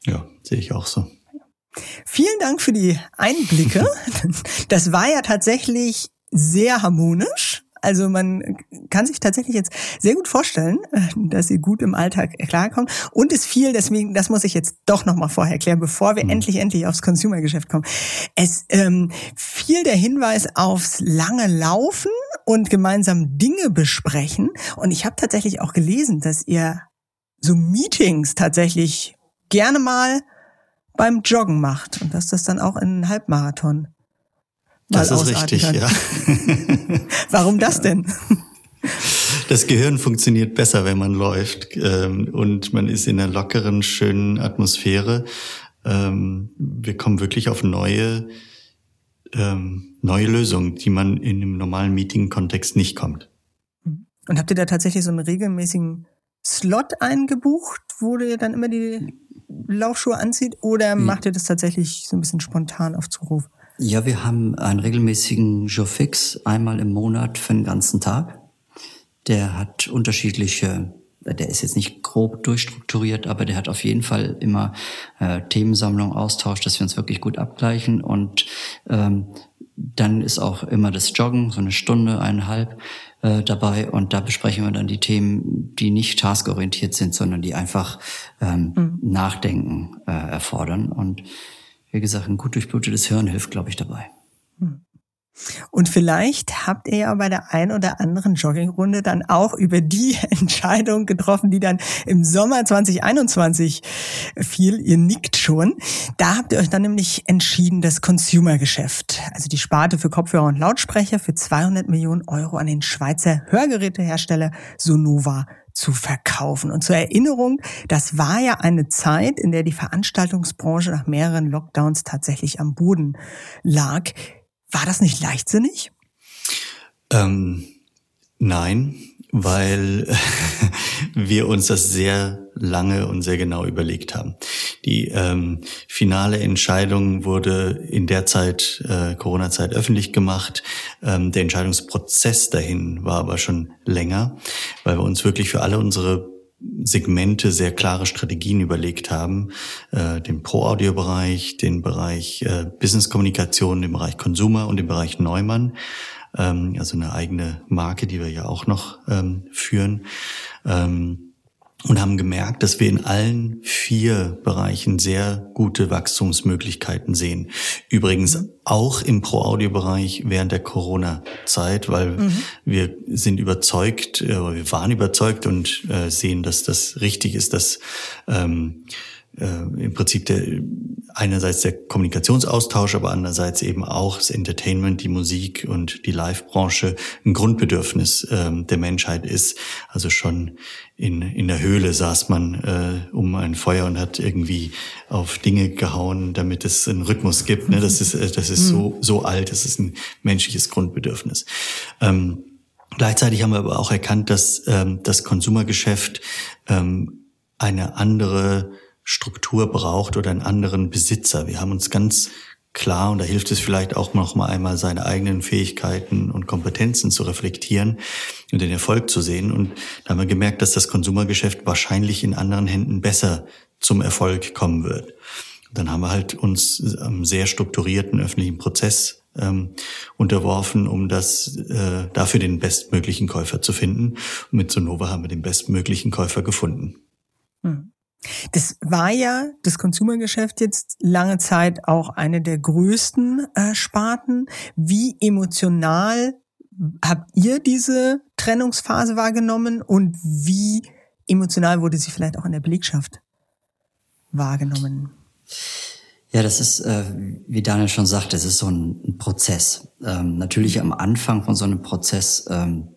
Speaker 4: Ja, sehe ich auch so.
Speaker 3: Vielen Dank für die Einblicke. Das war ja tatsächlich sehr harmonisch. Also man kann sich tatsächlich jetzt sehr gut vorstellen, äh, dass sie gut im Alltag klarkommt. Und es fiel, deswegen, das muss ich jetzt doch nochmal vorher erklären, bevor wir mhm. endlich, endlich aufs Consumer-Geschäft kommen. Es ähm, fiel der Hinweis aufs lange Laufen und gemeinsam Dinge besprechen. Und ich habe tatsächlich auch gelesen, dass ihr so Meetings tatsächlich gerne mal beim Joggen macht und dass das dann auch in einen Halbmarathon
Speaker 4: das ist richtig, kann. ja.
Speaker 3: Warum das denn?
Speaker 4: Das Gehirn funktioniert besser, wenn man läuft ähm, und man ist in einer lockeren, schönen Atmosphäre. Ähm, wir kommen wirklich auf neue, ähm, neue Lösungen, die man in einem normalen Meeting-Kontext nicht kommt.
Speaker 3: Und habt ihr da tatsächlich so einen regelmäßigen Slot eingebucht, wo ihr dann immer die Laufschuhe anzieht? Oder macht ihr das tatsächlich so ein bisschen spontan auf Zuruf?
Speaker 1: Ja, wir haben einen regelmäßigen Jour fix einmal im Monat für den ganzen Tag. Der hat unterschiedliche der ist jetzt nicht grob durchstrukturiert, aber der hat auf jeden Fall immer äh, Themensammlung, Austausch, dass wir uns wirklich gut abgleichen. Und ähm, dann ist auch immer das Joggen, so eine Stunde, eineinhalb äh, dabei. Und da besprechen wir dann die Themen, die nicht taskorientiert sind, sondern die einfach ähm, mhm. Nachdenken äh, erfordern. Und wie gesagt, ein gut durchblutetes Hirn hilft, glaube ich, dabei. Mhm.
Speaker 3: Und vielleicht habt ihr ja bei der ein oder anderen Joggingrunde dann auch über die Entscheidung getroffen, die dann im Sommer 2021 fiel. Ihr nickt schon. Da habt ihr euch dann nämlich entschieden, das Consumer-Geschäft, also die Sparte für Kopfhörer und Lautsprecher für 200 Millionen Euro an den Schweizer Hörgerätehersteller Sonova zu verkaufen. Und zur Erinnerung, das war ja eine Zeit, in der die Veranstaltungsbranche nach mehreren Lockdowns tatsächlich am Boden lag. War das nicht leichtsinnig?
Speaker 4: Ähm, nein, weil wir uns das sehr lange und sehr genau überlegt haben. Die ähm, finale Entscheidung wurde in der Zeit, äh, Corona-Zeit, öffentlich gemacht. Ähm, der Entscheidungsprozess dahin war aber schon länger, weil wir uns wirklich für alle unsere Segmente sehr klare Strategien überlegt haben, äh, den Pro-Audio-Bereich, den Bereich äh, Business-Kommunikation, den Bereich Consumer und den Bereich Neumann, ähm, also eine eigene Marke, die wir ja auch noch ähm, führen. Ähm, und haben gemerkt, dass wir in allen vier Bereichen sehr gute Wachstumsmöglichkeiten sehen. Übrigens mhm. auch im Pro-Audio-Bereich während der Corona-Zeit, weil mhm. wir sind überzeugt, äh, wir waren überzeugt und äh, sehen, dass das richtig ist, dass ähm, äh, im Prinzip der, einerseits der Kommunikationsaustausch, aber andererseits eben auch das Entertainment, die Musik und die Live-Branche ein Grundbedürfnis ähm, der Menschheit ist. Also schon in, in der Höhle saß man äh, um ein Feuer und hat irgendwie auf Dinge gehauen, damit es einen Rhythmus gibt. Ne? Das ist, äh, das ist so, so alt, das ist ein menschliches Grundbedürfnis. Ähm, gleichzeitig haben wir aber auch erkannt, dass ähm, das Konsumergeschäft ähm, eine andere Struktur braucht oder einen anderen Besitzer. Wir haben uns ganz klar, und da hilft es vielleicht auch noch mal einmal, seine eigenen Fähigkeiten und Kompetenzen zu reflektieren und den Erfolg zu sehen. Und da haben wir gemerkt, dass das Konsumergeschäft wahrscheinlich in anderen Händen besser zum Erfolg kommen wird. Und dann haben wir halt uns einem sehr strukturierten öffentlichen Prozess ähm, unterworfen, um das äh, dafür den bestmöglichen Käufer zu finden. Und mit Sonova haben wir den bestmöglichen Käufer gefunden.
Speaker 3: Hm. Das war ja das Konsumergeschäft jetzt lange Zeit auch eine der größten äh, Sparten. Wie emotional habt ihr diese Trennungsphase wahrgenommen und wie emotional wurde sie vielleicht auch in der Belegschaft wahrgenommen?
Speaker 1: Ja, das ist, äh, wie Daniel schon sagt, das ist so ein, ein Prozess. Ähm, natürlich am Anfang von so einem Prozess ähm,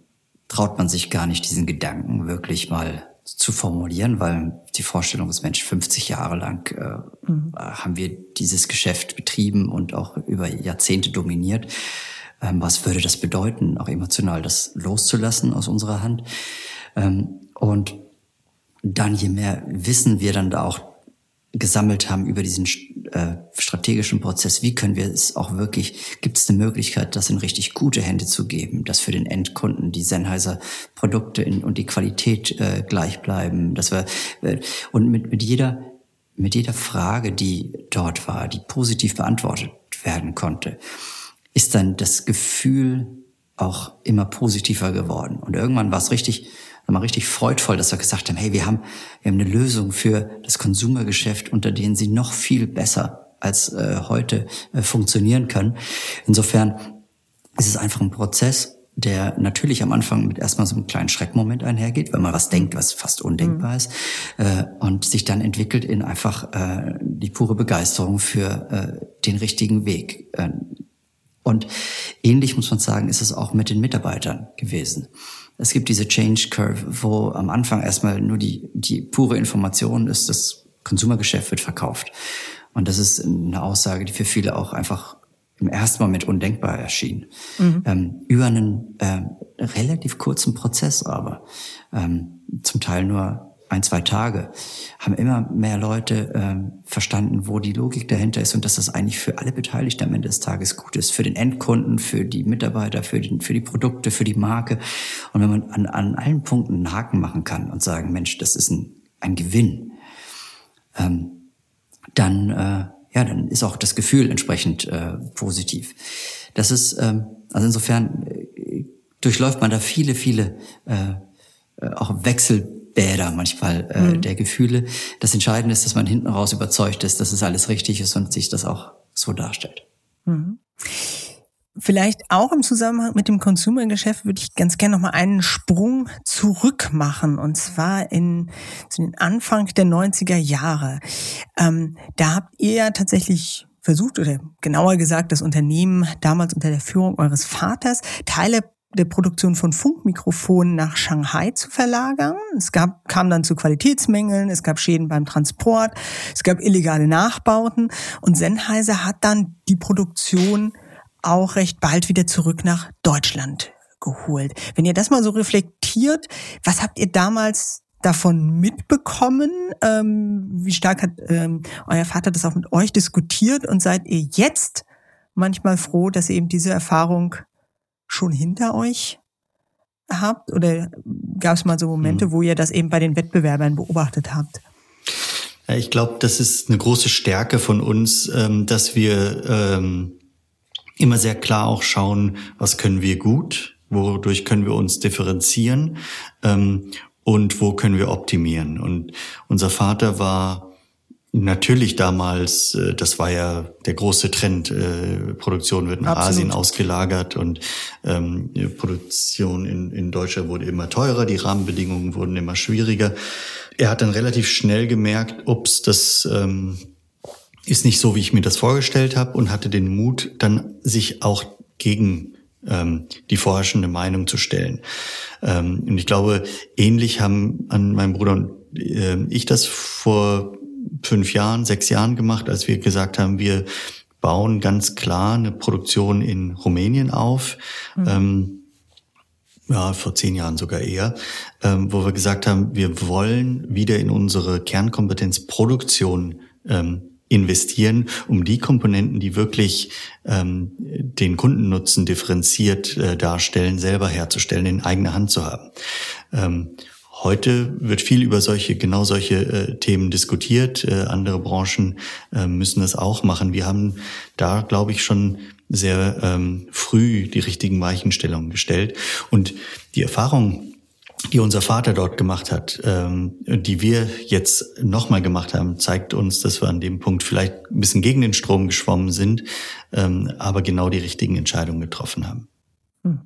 Speaker 1: traut man sich gar nicht, diesen Gedanken wirklich mal zu formulieren, weil die Vorstellung ist, Mensch, 50 Jahre lang äh, mhm. haben wir dieses Geschäft betrieben und auch über Jahrzehnte dominiert. Ähm, was würde das bedeuten, auch emotional das loszulassen aus unserer Hand? Ähm, und dann, je mehr Wissen wir dann da auch gesammelt haben über diesen äh, strategischen Prozess, wie können wir es auch wirklich, gibt es eine Möglichkeit, das in richtig gute Hände zu geben, dass für den Endkunden die Sennheiser Produkte in, und die Qualität äh, gleich bleiben, dass wir äh, und mit, mit jeder mit jeder Frage, die dort war, die positiv beantwortet werden konnte, ist dann das Gefühl auch immer positiver geworden. Und irgendwann war es richtig, mal richtig freudvoll, dass wir gesagt haben, hey, wir haben, wir haben eine Lösung für das Konsumergeschäft, unter denen sie noch viel besser als äh, heute äh, funktionieren können. Insofern ist es einfach ein Prozess, der natürlich am Anfang mit erstmal so einem kleinen Schreckmoment einhergeht, wenn man was denkt, was fast undenkbar mhm. ist, äh, und sich dann entwickelt in einfach äh, die pure Begeisterung für äh, den richtigen Weg. Äh, und ähnlich muss man sagen, ist es auch mit den Mitarbeitern gewesen. Es gibt diese Change Curve, wo am Anfang erstmal nur die, die pure Information ist, das Konsumergeschäft wird verkauft. Und das ist eine Aussage, die für viele auch einfach im ersten Moment undenkbar erschien. Mhm. Ähm, über einen äh, relativ kurzen Prozess aber, ähm, zum Teil nur ein, zwei Tage, haben immer mehr Leute ähm, verstanden, wo die Logik dahinter ist und dass das eigentlich für alle Beteiligten am Ende des Tages gut ist. Für den Endkunden, für die Mitarbeiter, für, den, für die Produkte, für die Marke. Und wenn man an, an allen Punkten einen Haken machen kann und sagen, Mensch, das ist ein, ein Gewinn, ähm, dann, äh, ja, dann ist auch das Gefühl entsprechend äh, positiv. Das ist, ähm, also insofern äh, durchläuft man da viele, viele äh, äh auch Wechselbäder manchmal äh, mhm. der Gefühle. Das Entscheidende ist, dass man hinten raus überzeugt ist, dass es alles richtig ist und sich das auch so darstellt. Mhm.
Speaker 3: Vielleicht auch im Zusammenhang mit dem Consumer-Geschäft würde ich ganz gerne noch mal einen Sprung zurück machen und zwar in zu den Anfang der 90er Jahre. Ähm, da habt ihr ja tatsächlich versucht oder genauer gesagt das Unternehmen damals unter der Führung eures Vaters Teile der Produktion von Funkmikrofonen nach Shanghai zu verlagern. Es gab, kam dann zu Qualitätsmängeln, es gab Schäden beim Transport, es gab illegale Nachbauten und Sennheiser hat dann die Produktion auch recht bald wieder zurück nach Deutschland geholt. Wenn ihr das mal so reflektiert, was habt ihr damals davon mitbekommen? Ähm, wie stark hat ähm, euer Vater das auch mit euch diskutiert? Und seid ihr jetzt manchmal froh, dass ihr eben diese Erfahrung schon hinter euch habt? Oder gab es mal so Momente, mhm. wo ihr das eben bei den Wettbewerbern beobachtet habt?
Speaker 4: Ich glaube, das ist eine große Stärke von uns, ähm, dass wir ähm, immer sehr klar auch schauen, was können wir gut, wodurch können wir uns differenzieren ähm, und wo können wir optimieren. Und unser Vater war natürlich damals, äh, das war ja der große Trend, äh, Produktion wird nach. Asien ausgelagert und ähm, Produktion in, in Deutschland wurde immer teurer, die Rahmenbedingungen wurden immer schwieriger. Er hat dann relativ schnell gemerkt, ups, das ähm, ist nicht so, wie ich mir das vorgestellt habe und hatte den Mut, dann sich auch gegen ähm, die vorherrschende Meinung zu stellen. Ähm, und ich glaube, ähnlich haben an meinem Bruder und äh, ich das vor fünf Jahren, sechs Jahren gemacht, als wir gesagt haben, wir bauen ganz klar eine Produktion in Rumänien auf. Mhm. Ähm, ja, vor zehn Jahren sogar eher, ähm, wo wir gesagt haben, wir wollen wieder in unsere Kernkompetenz Produktion ähm, investieren, um die Komponenten, die wirklich ähm, den Kundennutzen differenziert äh, darstellen, selber herzustellen, in eigener Hand zu haben. Ähm, Heute wird viel über solche, genau solche äh, Themen diskutiert. Äh, andere Branchen äh, müssen das auch machen. Wir haben da, glaube ich, schon sehr ähm, früh die richtigen Weichenstellungen gestellt. Und die Erfahrung, die unser Vater dort gemacht hat, ähm, die wir jetzt nochmal gemacht haben, zeigt uns, dass wir an dem Punkt vielleicht ein bisschen gegen den Strom geschwommen sind, ähm, aber genau die richtigen Entscheidungen getroffen haben. Hm.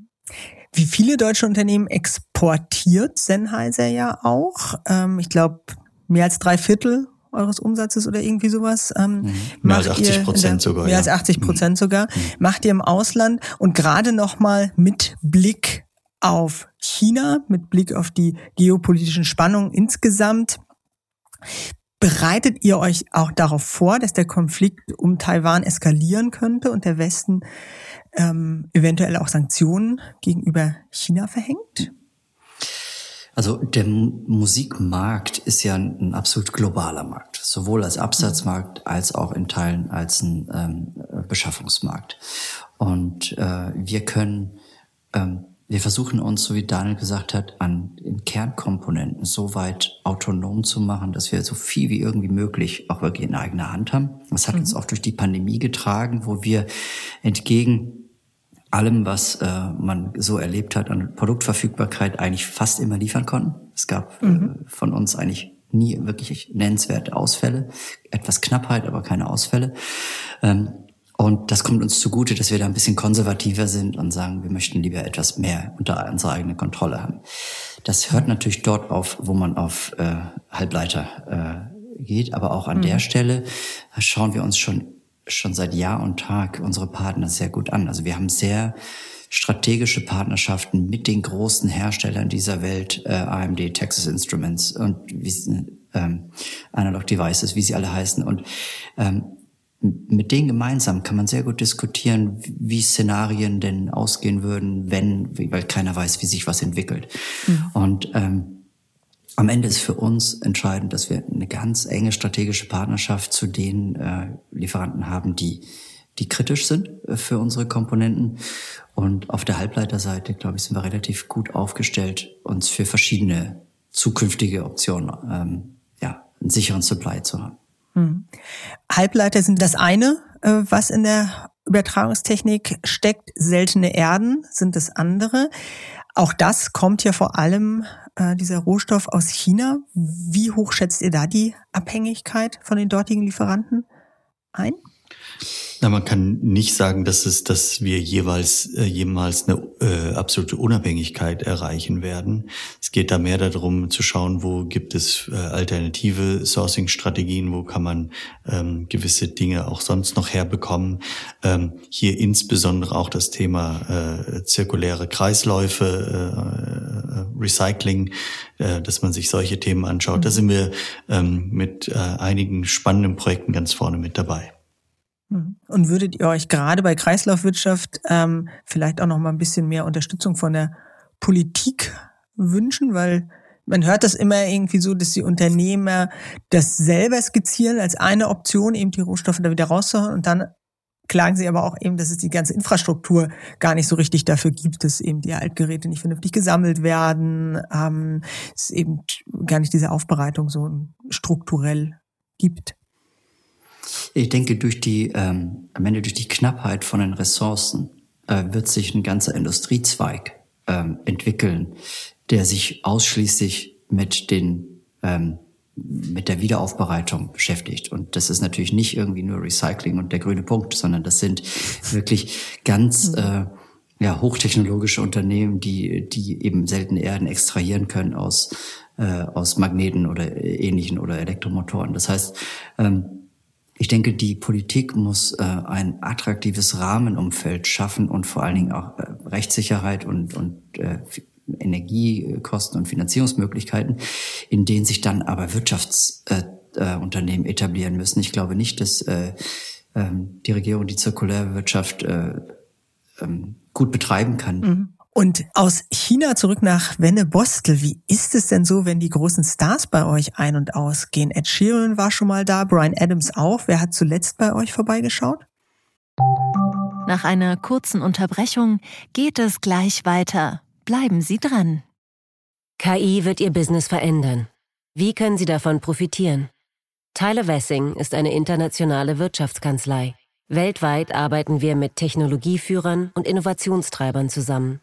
Speaker 3: Wie viele deutsche Unternehmen exportiert Sennheiser ja auch? Ähm, ich glaube, mehr als drei Viertel eures Umsatzes oder irgendwie sowas. Ähm, mhm.
Speaker 4: Mehr als 80 Prozent sogar.
Speaker 3: Mehr ja. als 80 Prozent mhm. sogar. Mhm. Macht ihr im Ausland und gerade nochmal mit Blick auf China, mit Blick auf die geopolitischen Spannungen insgesamt. Bereitet ihr euch auch darauf vor, dass der Konflikt um Taiwan eskalieren könnte und der Westen ähm, eventuell auch Sanktionen gegenüber China verhängt?
Speaker 1: Also der Musikmarkt ist ja ein, absolut globaler Markt, sowohl als Absatzmarkt als auch in Teilen als ein ähm, Beschaffungsmarkt. Und äh, wir können ähm, wir versuchen uns, so wie Daniel gesagt hat, an den Kernkomponenten so weit autonom zu machen, dass wir so viel wie irgendwie möglich auch wirklich in eigener Hand haben. Das hat mhm. uns auch durch die Pandemie getragen, wo wir entgegen allem, was äh, man so erlebt hat an Produktverfügbarkeit, eigentlich fast immer liefern konnten. Es gab äh, mhm. äh, von uns eigentlich nie wirklich nennenswerte Ausfälle. Etwas Knappheit, aber keine Ausfälle. Ähm, und das kommt uns zugute, dass wir da ein bisschen konservativer sind und sagen, wir möchten lieber etwas mehr unter unserer eigenen Kontrolle haben. Das hört natürlich dort auf, wo man auf äh, Halbleiter äh, geht, aber auch an mhm. der Stelle schauen wir uns schon schon seit Jahr und Tag unsere Partner sehr gut an. Also wir haben sehr strategische Partnerschaften mit den großen Herstellern dieser Welt, äh, AMD, Texas Instruments und wie, ähm, Analog Devices, wie sie alle heißen. Und ähm, mit denen gemeinsam kann man sehr gut diskutieren, wie Szenarien denn ausgehen würden, wenn, weil keiner weiß, wie sich was entwickelt. Mhm. Und ähm, am Ende ist für uns entscheidend, dass wir eine ganz enge strategische Partnerschaft zu den äh, Lieferanten haben, die, die kritisch sind äh, für unsere Komponenten. Und auf der Halbleiterseite, glaube ich, sind wir relativ gut aufgestellt, uns für verschiedene zukünftige Optionen, ähm, ja, einen sicheren Supply zu haben. Hm.
Speaker 3: Halbleiter sind das eine, äh, was in der Übertragungstechnik steckt. Seltene Erden sind das andere. Auch das kommt ja vor allem äh, dieser Rohstoff aus China. Wie hoch schätzt ihr da die Abhängigkeit von den dortigen Lieferanten ein?
Speaker 4: Na, man kann nicht sagen, dass es, dass wir jeweils äh, jemals eine äh, absolute Unabhängigkeit erreichen werden. Es geht da mehr darum zu schauen, wo gibt es äh, alternative Sourcing-Strategien, wo kann man ähm, gewisse Dinge auch sonst noch herbekommen. Ähm, hier insbesondere auch das Thema äh, zirkuläre Kreisläufe, äh, Recycling, äh, dass man sich solche Themen anschaut. Da mhm. sind wir ähm, mit äh, einigen spannenden Projekten ganz vorne mit dabei.
Speaker 3: Mhm. Und würdet ihr euch gerade bei Kreislaufwirtschaft ähm, vielleicht auch noch mal ein bisschen mehr Unterstützung von der Politik wünschen, weil man hört das immer irgendwie so, dass die Unternehmer das selber skizzieren als eine Option, eben die Rohstoffe da wieder rauszuhauen und dann klagen sie aber auch eben, dass es die ganze Infrastruktur gar nicht so richtig dafür gibt, dass eben die Altgeräte nicht vernünftig gesammelt werden, ähm, es eben gar nicht diese Aufbereitung so strukturell gibt.
Speaker 1: Ich denke, durch die, ähm, am Ende durch die Knappheit von den Ressourcen äh, wird sich ein ganzer Industriezweig ähm, entwickeln, der sich ausschließlich mit den ähm, mit der Wiederaufbereitung beschäftigt. Und das ist natürlich nicht irgendwie nur Recycling und der grüne Punkt, sondern das sind wirklich ganz mhm. äh, ja, hochtechnologische Unternehmen, die, die eben seltene Erden extrahieren können aus, äh, aus Magneten oder ähnlichen oder Elektromotoren. Das heißt, ähm, ich denke, die Politik muss äh, ein attraktives Rahmenumfeld schaffen und vor allen Dingen auch äh, Rechtssicherheit und, und äh, Energiekosten und Finanzierungsmöglichkeiten, in denen sich dann aber Wirtschaftsunternehmen äh, äh, etablieren müssen. Ich glaube nicht, dass äh, äh, die Regierung die Zirkulärwirtschaft äh, äh, gut betreiben kann. Mhm.
Speaker 3: Und aus China zurück nach Wenne Bostel. Wie ist es denn so, wenn die großen Stars bei euch ein- und ausgehen? Ed Sheeran war schon mal da, Brian Adams auch. Wer hat zuletzt bei euch vorbeigeschaut?
Speaker 2: Nach einer kurzen Unterbrechung geht es gleich weiter. Bleiben Sie dran.
Speaker 7: KI wird Ihr Business verändern. Wie können Sie davon profitieren? Tyler Wessing ist eine internationale Wirtschaftskanzlei. Weltweit arbeiten wir mit Technologieführern und Innovationstreibern zusammen.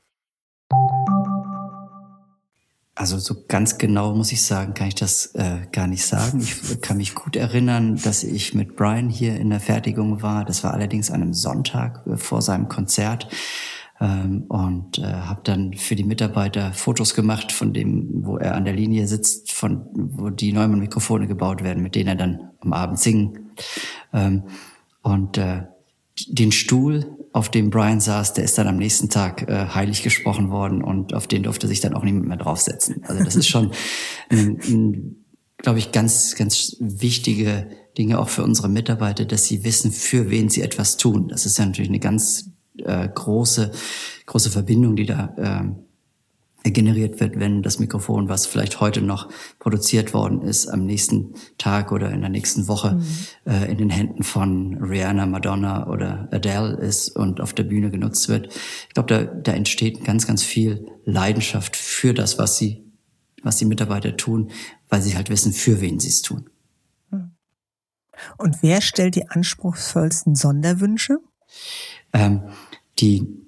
Speaker 1: Also so ganz genau muss ich sagen, kann ich das äh, gar nicht sagen. Ich kann mich gut erinnern, dass ich mit Brian hier in der Fertigung war. Das war allerdings an einem Sonntag äh, vor seinem Konzert ähm, und äh, habe dann für die Mitarbeiter Fotos gemacht von dem, wo er an der Linie sitzt, von wo die Neumann-Mikrofone gebaut werden, mit denen er dann am Abend singen. Ähm, und äh, den Stuhl, auf dem Brian saß, der ist dann am nächsten Tag äh, heilig gesprochen worden und auf den durfte sich dann auch niemand mehr draufsetzen. Also das ist schon, ein, ein, glaube ich, ganz, ganz wichtige Dinge auch für unsere Mitarbeiter, dass sie wissen, für wen sie etwas tun. Das ist ja natürlich eine ganz äh, große, große Verbindung, die da äh, generiert wird, wenn das Mikrofon, was vielleicht heute noch produziert worden ist, am nächsten Tag oder in der nächsten Woche mhm. äh, in den Händen von Rihanna, Madonna oder Adele ist und auf der Bühne genutzt wird. Ich glaube, da, da entsteht ganz, ganz viel Leidenschaft für das, was sie, was die Mitarbeiter tun, weil sie halt wissen, für wen sie es tun. Mhm.
Speaker 3: Und wer stellt die anspruchsvollsten Sonderwünsche?
Speaker 1: Ähm, die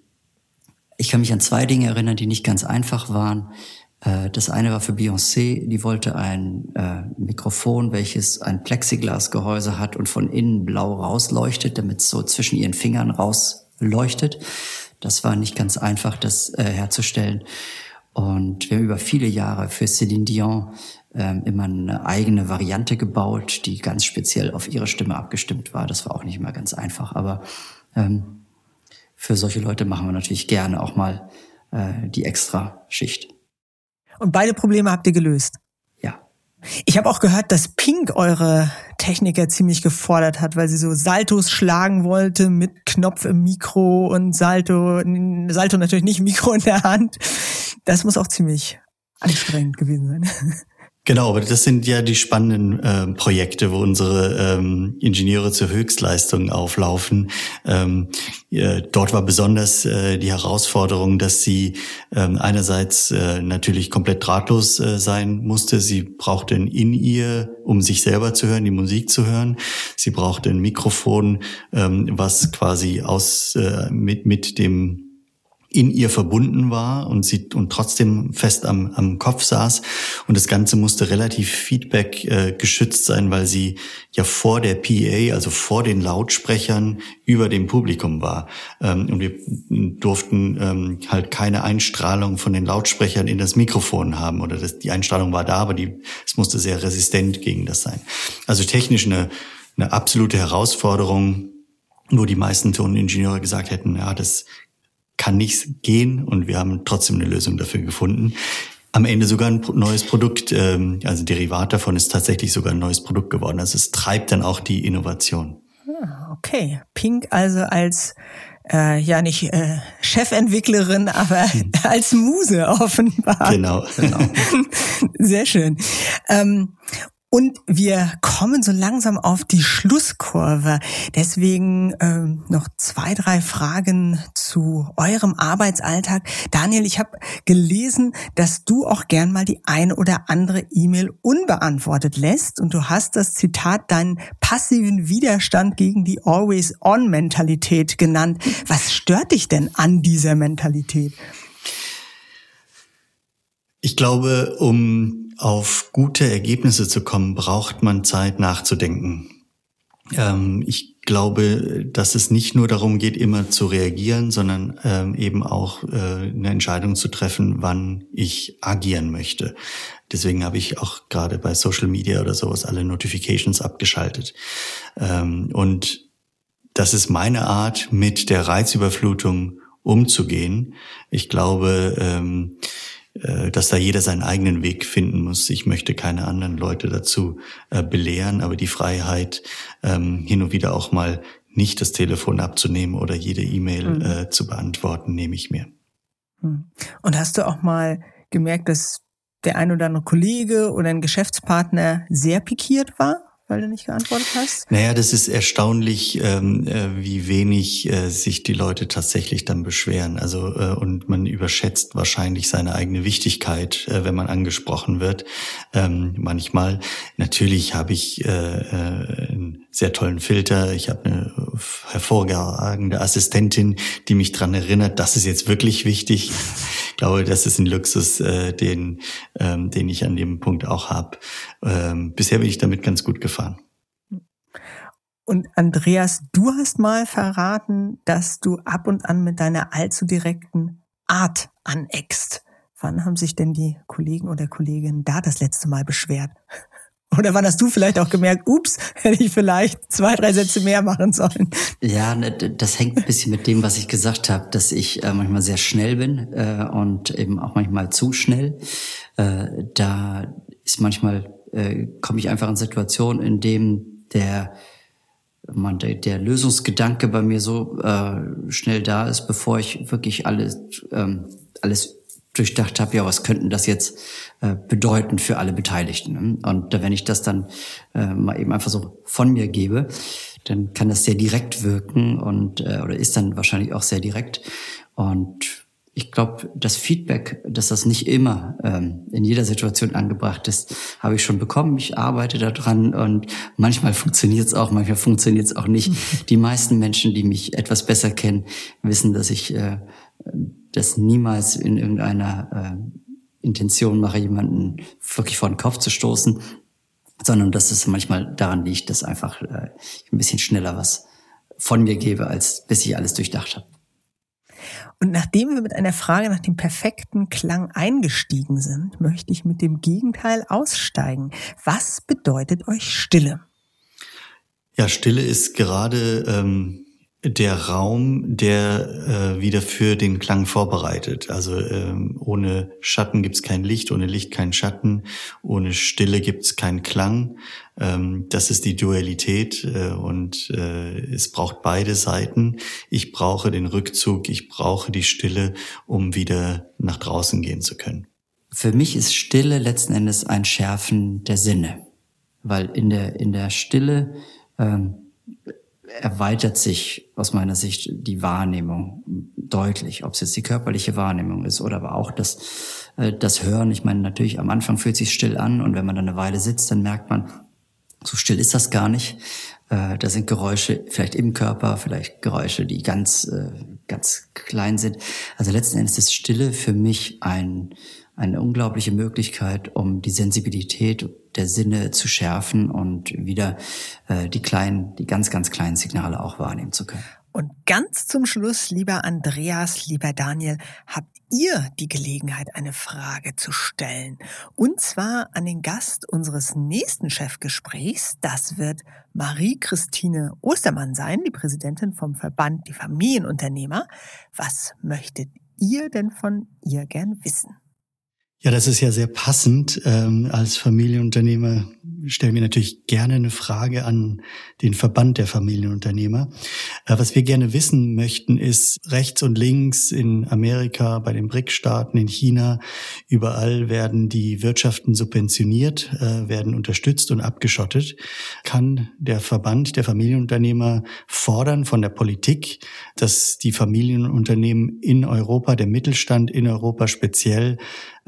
Speaker 1: ich kann mich an zwei Dinge erinnern, die nicht ganz einfach waren. Äh, das eine war für Beyoncé, die wollte ein äh, Mikrofon, welches ein Plexiglasgehäuse hat und von innen blau rausleuchtet, damit es so zwischen ihren Fingern rausleuchtet. Das war nicht ganz einfach, das äh, herzustellen. Und wir haben über viele Jahre für Céline Dion ähm, immer eine eigene Variante gebaut, die ganz speziell auf ihre Stimme abgestimmt war. Das war auch nicht immer ganz einfach, aber ähm, für solche Leute machen wir natürlich gerne auch mal äh, die extra Schicht.
Speaker 3: Und beide Probleme habt ihr gelöst?
Speaker 1: Ja.
Speaker 3: Ich habe auch gehört, dass Pink eure Techniker ziemlich gefordert hat, weil sie so Saltos schlagen wollte mit Knopf im Mikro und Salto, Salto natürlich nicht Mikro in der Hand. Das muss auch ziemlich anstrengend gewesen sein.
Speaker 4: Genau, aber das sind ja die spannenden äh, Projekte, wo unsere ähm, Ingenieure zur Höchstleistung auflaufen. Ähm, äh, dort war besonders äh, die Herausforderung, dass sie ähm, einerseits äh, natürlich komplett drahtlos äh, sein musste. Sie brauchte ein In-Ear, um sich selber zu hören, die Musik zu hören. Sie brauchte ein Mikrofon, ähm, was quasi aus äh, mit mit dem in ihr verbunden war und sie und trotzdem fest am, am Kopf saß. Und das Ganze musste relativ Feedback äh, geschützt sein, weil sie ja vor der PA, also vor den Lautsprechern über dem Publikum war. Ähm, und wir durften ähm, halt keine Einstrahlung von den Lautsprechern in das Mikrofon haben. Oder das, die Einstrahlung war da, aber die, es musste sehr resistent gegen das sein. Also technisch eine, eine absolute Herausforderung wo die meisten Toningenieure gesagt hätten, ja, das kann nicht gehen und wir haben trotzdem eine Lösung dafür gefunden. Am Ende sogar ein neues Produkt, ähm, also Derivat davon ist tatsächlich sogar ein neues Produkt geworden. Also es treibt dann auch die Innovation.
Speaker 3: Ah, okay, Pink also als äh, ja nicht äh, Chefentwicklerin, aber hm. als Muse offenbar.
Speaker 4: Genau, genau.
Speaker 3: Sehr schön. Ähm, und wir kommen so langsam auf die Schlusskurve. Deswegen ähm, noch zwei, drei Fragen zu eurem Arbeitsalltag. Daniel, ich habe gelesen, dass du auch gern mal die eine oder andere E-Mail unbeantwortet lässt. Und du hast das Zitat deinen passiven Widerstand gegen die Always-On-Mentalität genannt. Was stört dich denn an dieser Mentalität?
Speaker 4: Ich glaube, um auf gute Ergebnisse zu kommen, braucht man Zeit nachzudenken. Ähm, ich glaube, dass es nicht nur darum geht, immer zu reagieren, sondern ähm, eben auch äh, eine Entscheidung zu treffen, wann ich agieren möchte. Deswegen habe ich auch gerade bei Social Media oder sowas alle Notifications abgeschaltet. Ähm, und das ist meine Art, mit der Reizüberflutung umzugehen. Ich glaube, ähm, äh, dass da jeder seinen eigenen Weg finden muss. Ich möchte keine anderen Leute dazu äh, belehren, aber die Freiheit, ähm, hin und wieder auch mal nicht das Telefon abzunehmen oder jede E-Mail mhm. äh, zu beantworten, nehme ich mir.
Speaker 3: Mhm. Und hast du auch mal gemerkt, dass der ein oder andere Kollege oder ein Geschäftspartner sehr pikiert war? Weil du nicht geantwortet hast?
Speaker 4: Naja, das ist erstaunlich, ähm, äh, wie wenig äh, sich die Leute tatsächlich dann beschweren. Also äh, und man überschätzt wahrscheinlich seine eigene Wichtigkeit, äh, wenn man angesprochen wird. Ähm, manchmal. Natürlich habe ich äh, äh, einen sehr tollen Filter. Ich habe eine hervorragende Assistentin, die mich dran erinnert, das ist jetzt wirklich wichtig. Ich glaube, das ist ein Luxus, äh, den, ähm, den ich an dem Punkt auch habe. Ähm, bisher bin ich damit ganz gut gefahren.
Speaker 3: Und Andreas, du hast mal verraten, dass du ab und an mit deiner allzu direkten Art aneckst. Wann haben sich denn die Kollegen oder Kolleginnen da das letzte Mal beschwert? Oder wann hast du vielleicht auch gemerkt, ups, hätte ich vielleicht zwei, drei Sätze mehr machen sollen?
Speaker 1: Ja, ne, das hängt ein bisschen mit dem, was ich gesagt habe, dass ich äh, manchmal sehr schnell bin äh, und eben auch manchmal zu schnell. Äh, da ist manchmal, komme ich einfach in Situationen, in dem der der, Lösungsgedanke bei mir so schnell da ist, bevor ich wirklich alles, ähm, alles durchdacht habe, ja, was könnten das jetzt äh, bedeuten für alle Beteiligten. Und wenn ich das dann äh, mal eben einfach so von mir gebe, dann kann das sehr direkt wirken und äh, oder ist dann wahrscheinlich auch sehr direkt. Und ich glaube, das Feedback, dass das nicht immer ähm, in jeder Situation angebracht ist, habe ich schon bekommen. Ich arbeite daran und manchmal funktioniert es auch, manchmal funktioniert es auch nicht. Die meisten Menschen, die mich etwas besser kennen, wissen, dass ich äh, das niemals in irgendeiner äh, Intention mache, jemanden wirklich vor den Kopf zu stoßen, sondern dass es manchmal daran liegt, dass einfach äh, ich ein bisschen schneller was von mir gebe, als bis ich alles durchdacht habe.
Speaker 3: Und nachdem wir mit einer Frage nach dem perfekten Klang eingestiegen sind, möchte ich mit dem Gegenteil aussteigen. Was bedeutet euch Stille?
Speaker 4: Ja, Stille ist gerade ähm, der Raum, der äh, wieder für den Klang vorbereitet. Also ähm, ohne Schatten gibt's kein Licht, ohne Licht kein Schatten, ohne Stille gibt's keinen Klang. Ähm, das ist die Dualität äh, und äh, es braucht beide Seiten. Ich brauche den Rückzug, ich brauche die Stille, um wieder nach draußen gehen zu können.
Speaker 1: Für mich ist Stille letzten Endes ein Schärfen der Sinne, weil in der in der Stille ähm, erweitert sich aus meiner Sicht die Wahrnehmung deutlich, ob es jetzt die körperliche Wahrnehmung ist oder aber auch das, äh, das Hören. Ich meine, natürlich am Anfang fühlt sich still an und wenn man dann eine Weile sitzt, dann merkt man, so still ist das gar nicht. Äh, da sind Geräusche vielleicht im Körper, vielleicht Geräusche, die ganz, äh, ganz klein sind. Also letzten Endes ist Stille für mich ein, eine unglaubliche Möglichkeit, um die Sensibilität der Sinne zu schärfen und wieder äh, die kleinen, die ganz, ganz kleinen Signale auch wahrnehmen zu können.
Speaker 3: Und ganz zum Schluss, lieber Andreas, lieber Daniel, habt ihr die Gelegenheit, eine Frage zu stellen. Und zwar an den Gast unseres nächsten Chefgesprächs. Das wird Marie-Christine Ostermann sein, die Präsidentin vom Verband Die Familienunternehmer. Was möchtet ihr denn von ihr gern wissen?
Speaker 4: Ja, das ist ja sehr passend. Ähm, als Familienunternehmer stellen wir natürlich gerne eine Frage an den Verband der Familienunternehmer. Äh, was wir gerne wissen möchten, ist rechts und links in Amerika, bei den BRIC-Staaten, in China, überall werden die Wirtschaften subventioniert, äh, werden unterstützt und abgeschottet. Kann der Verband der Familienunternehmer fordern von der Politik, dass die Familienunternehmen in Europa, der Mittelstand in Europa speziell,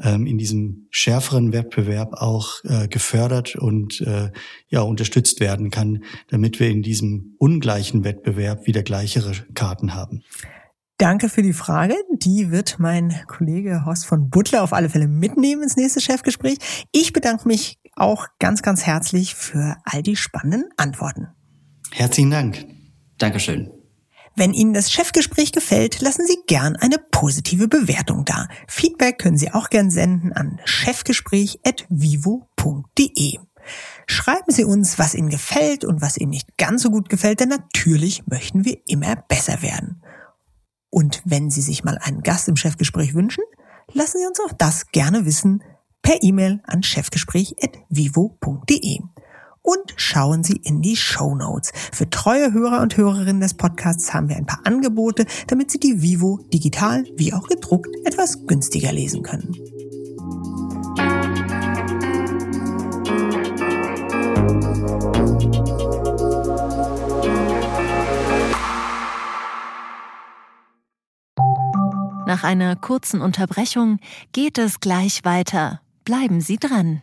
Speaker 4: ähm, in diesem schärferen Wettbewerb auch äh, gefördert und äh, ja unterstützt werden kann, damit wir in diesem ungleichen Wettbewerb wieder gleichere Karten haben.
Speaker 3: Danke für die Frage. Die wird mein Kollege Horst von Butler auf alle Fälle mitnehmen ins nächste Chefgespräch. Ich bedanke mich auch ganz, ganz herzlich für all die spannenden Antworten.
Speaker 4: Herzlichen Dank.
Speaker 1: Dankeschön.
Speaker 3: Wenn Ihnen das Chefgespräch gefällt, lassen Sie gern eine positive Bewertung da. Feedback können Sie auch gern senden an chefgespräch.vivo.de. Schreiben Sie uns, was Ihnen gefällt und was Ihnen nicht ganz so gut gefällt, denn natürlich möchten wir immer besser werden. Und wenn Sie sich mal einen Gast im Chefgespräch wünschen, lassen Sie uns auch das gerne wissen per E-Mail an chefgespräch.vivo.de und schauen Sie in die Show Notes. Für treue Hörer und Hörerinnen des Podcasts haben wir ein paar Angebote, damit Sie die Vivo digital wie auch gedruckt etwas günstiger lesen können.
Speaker 2: Nach einer kurzen Unterbrechung geht es gleich weiter. Bleiben Sie dran.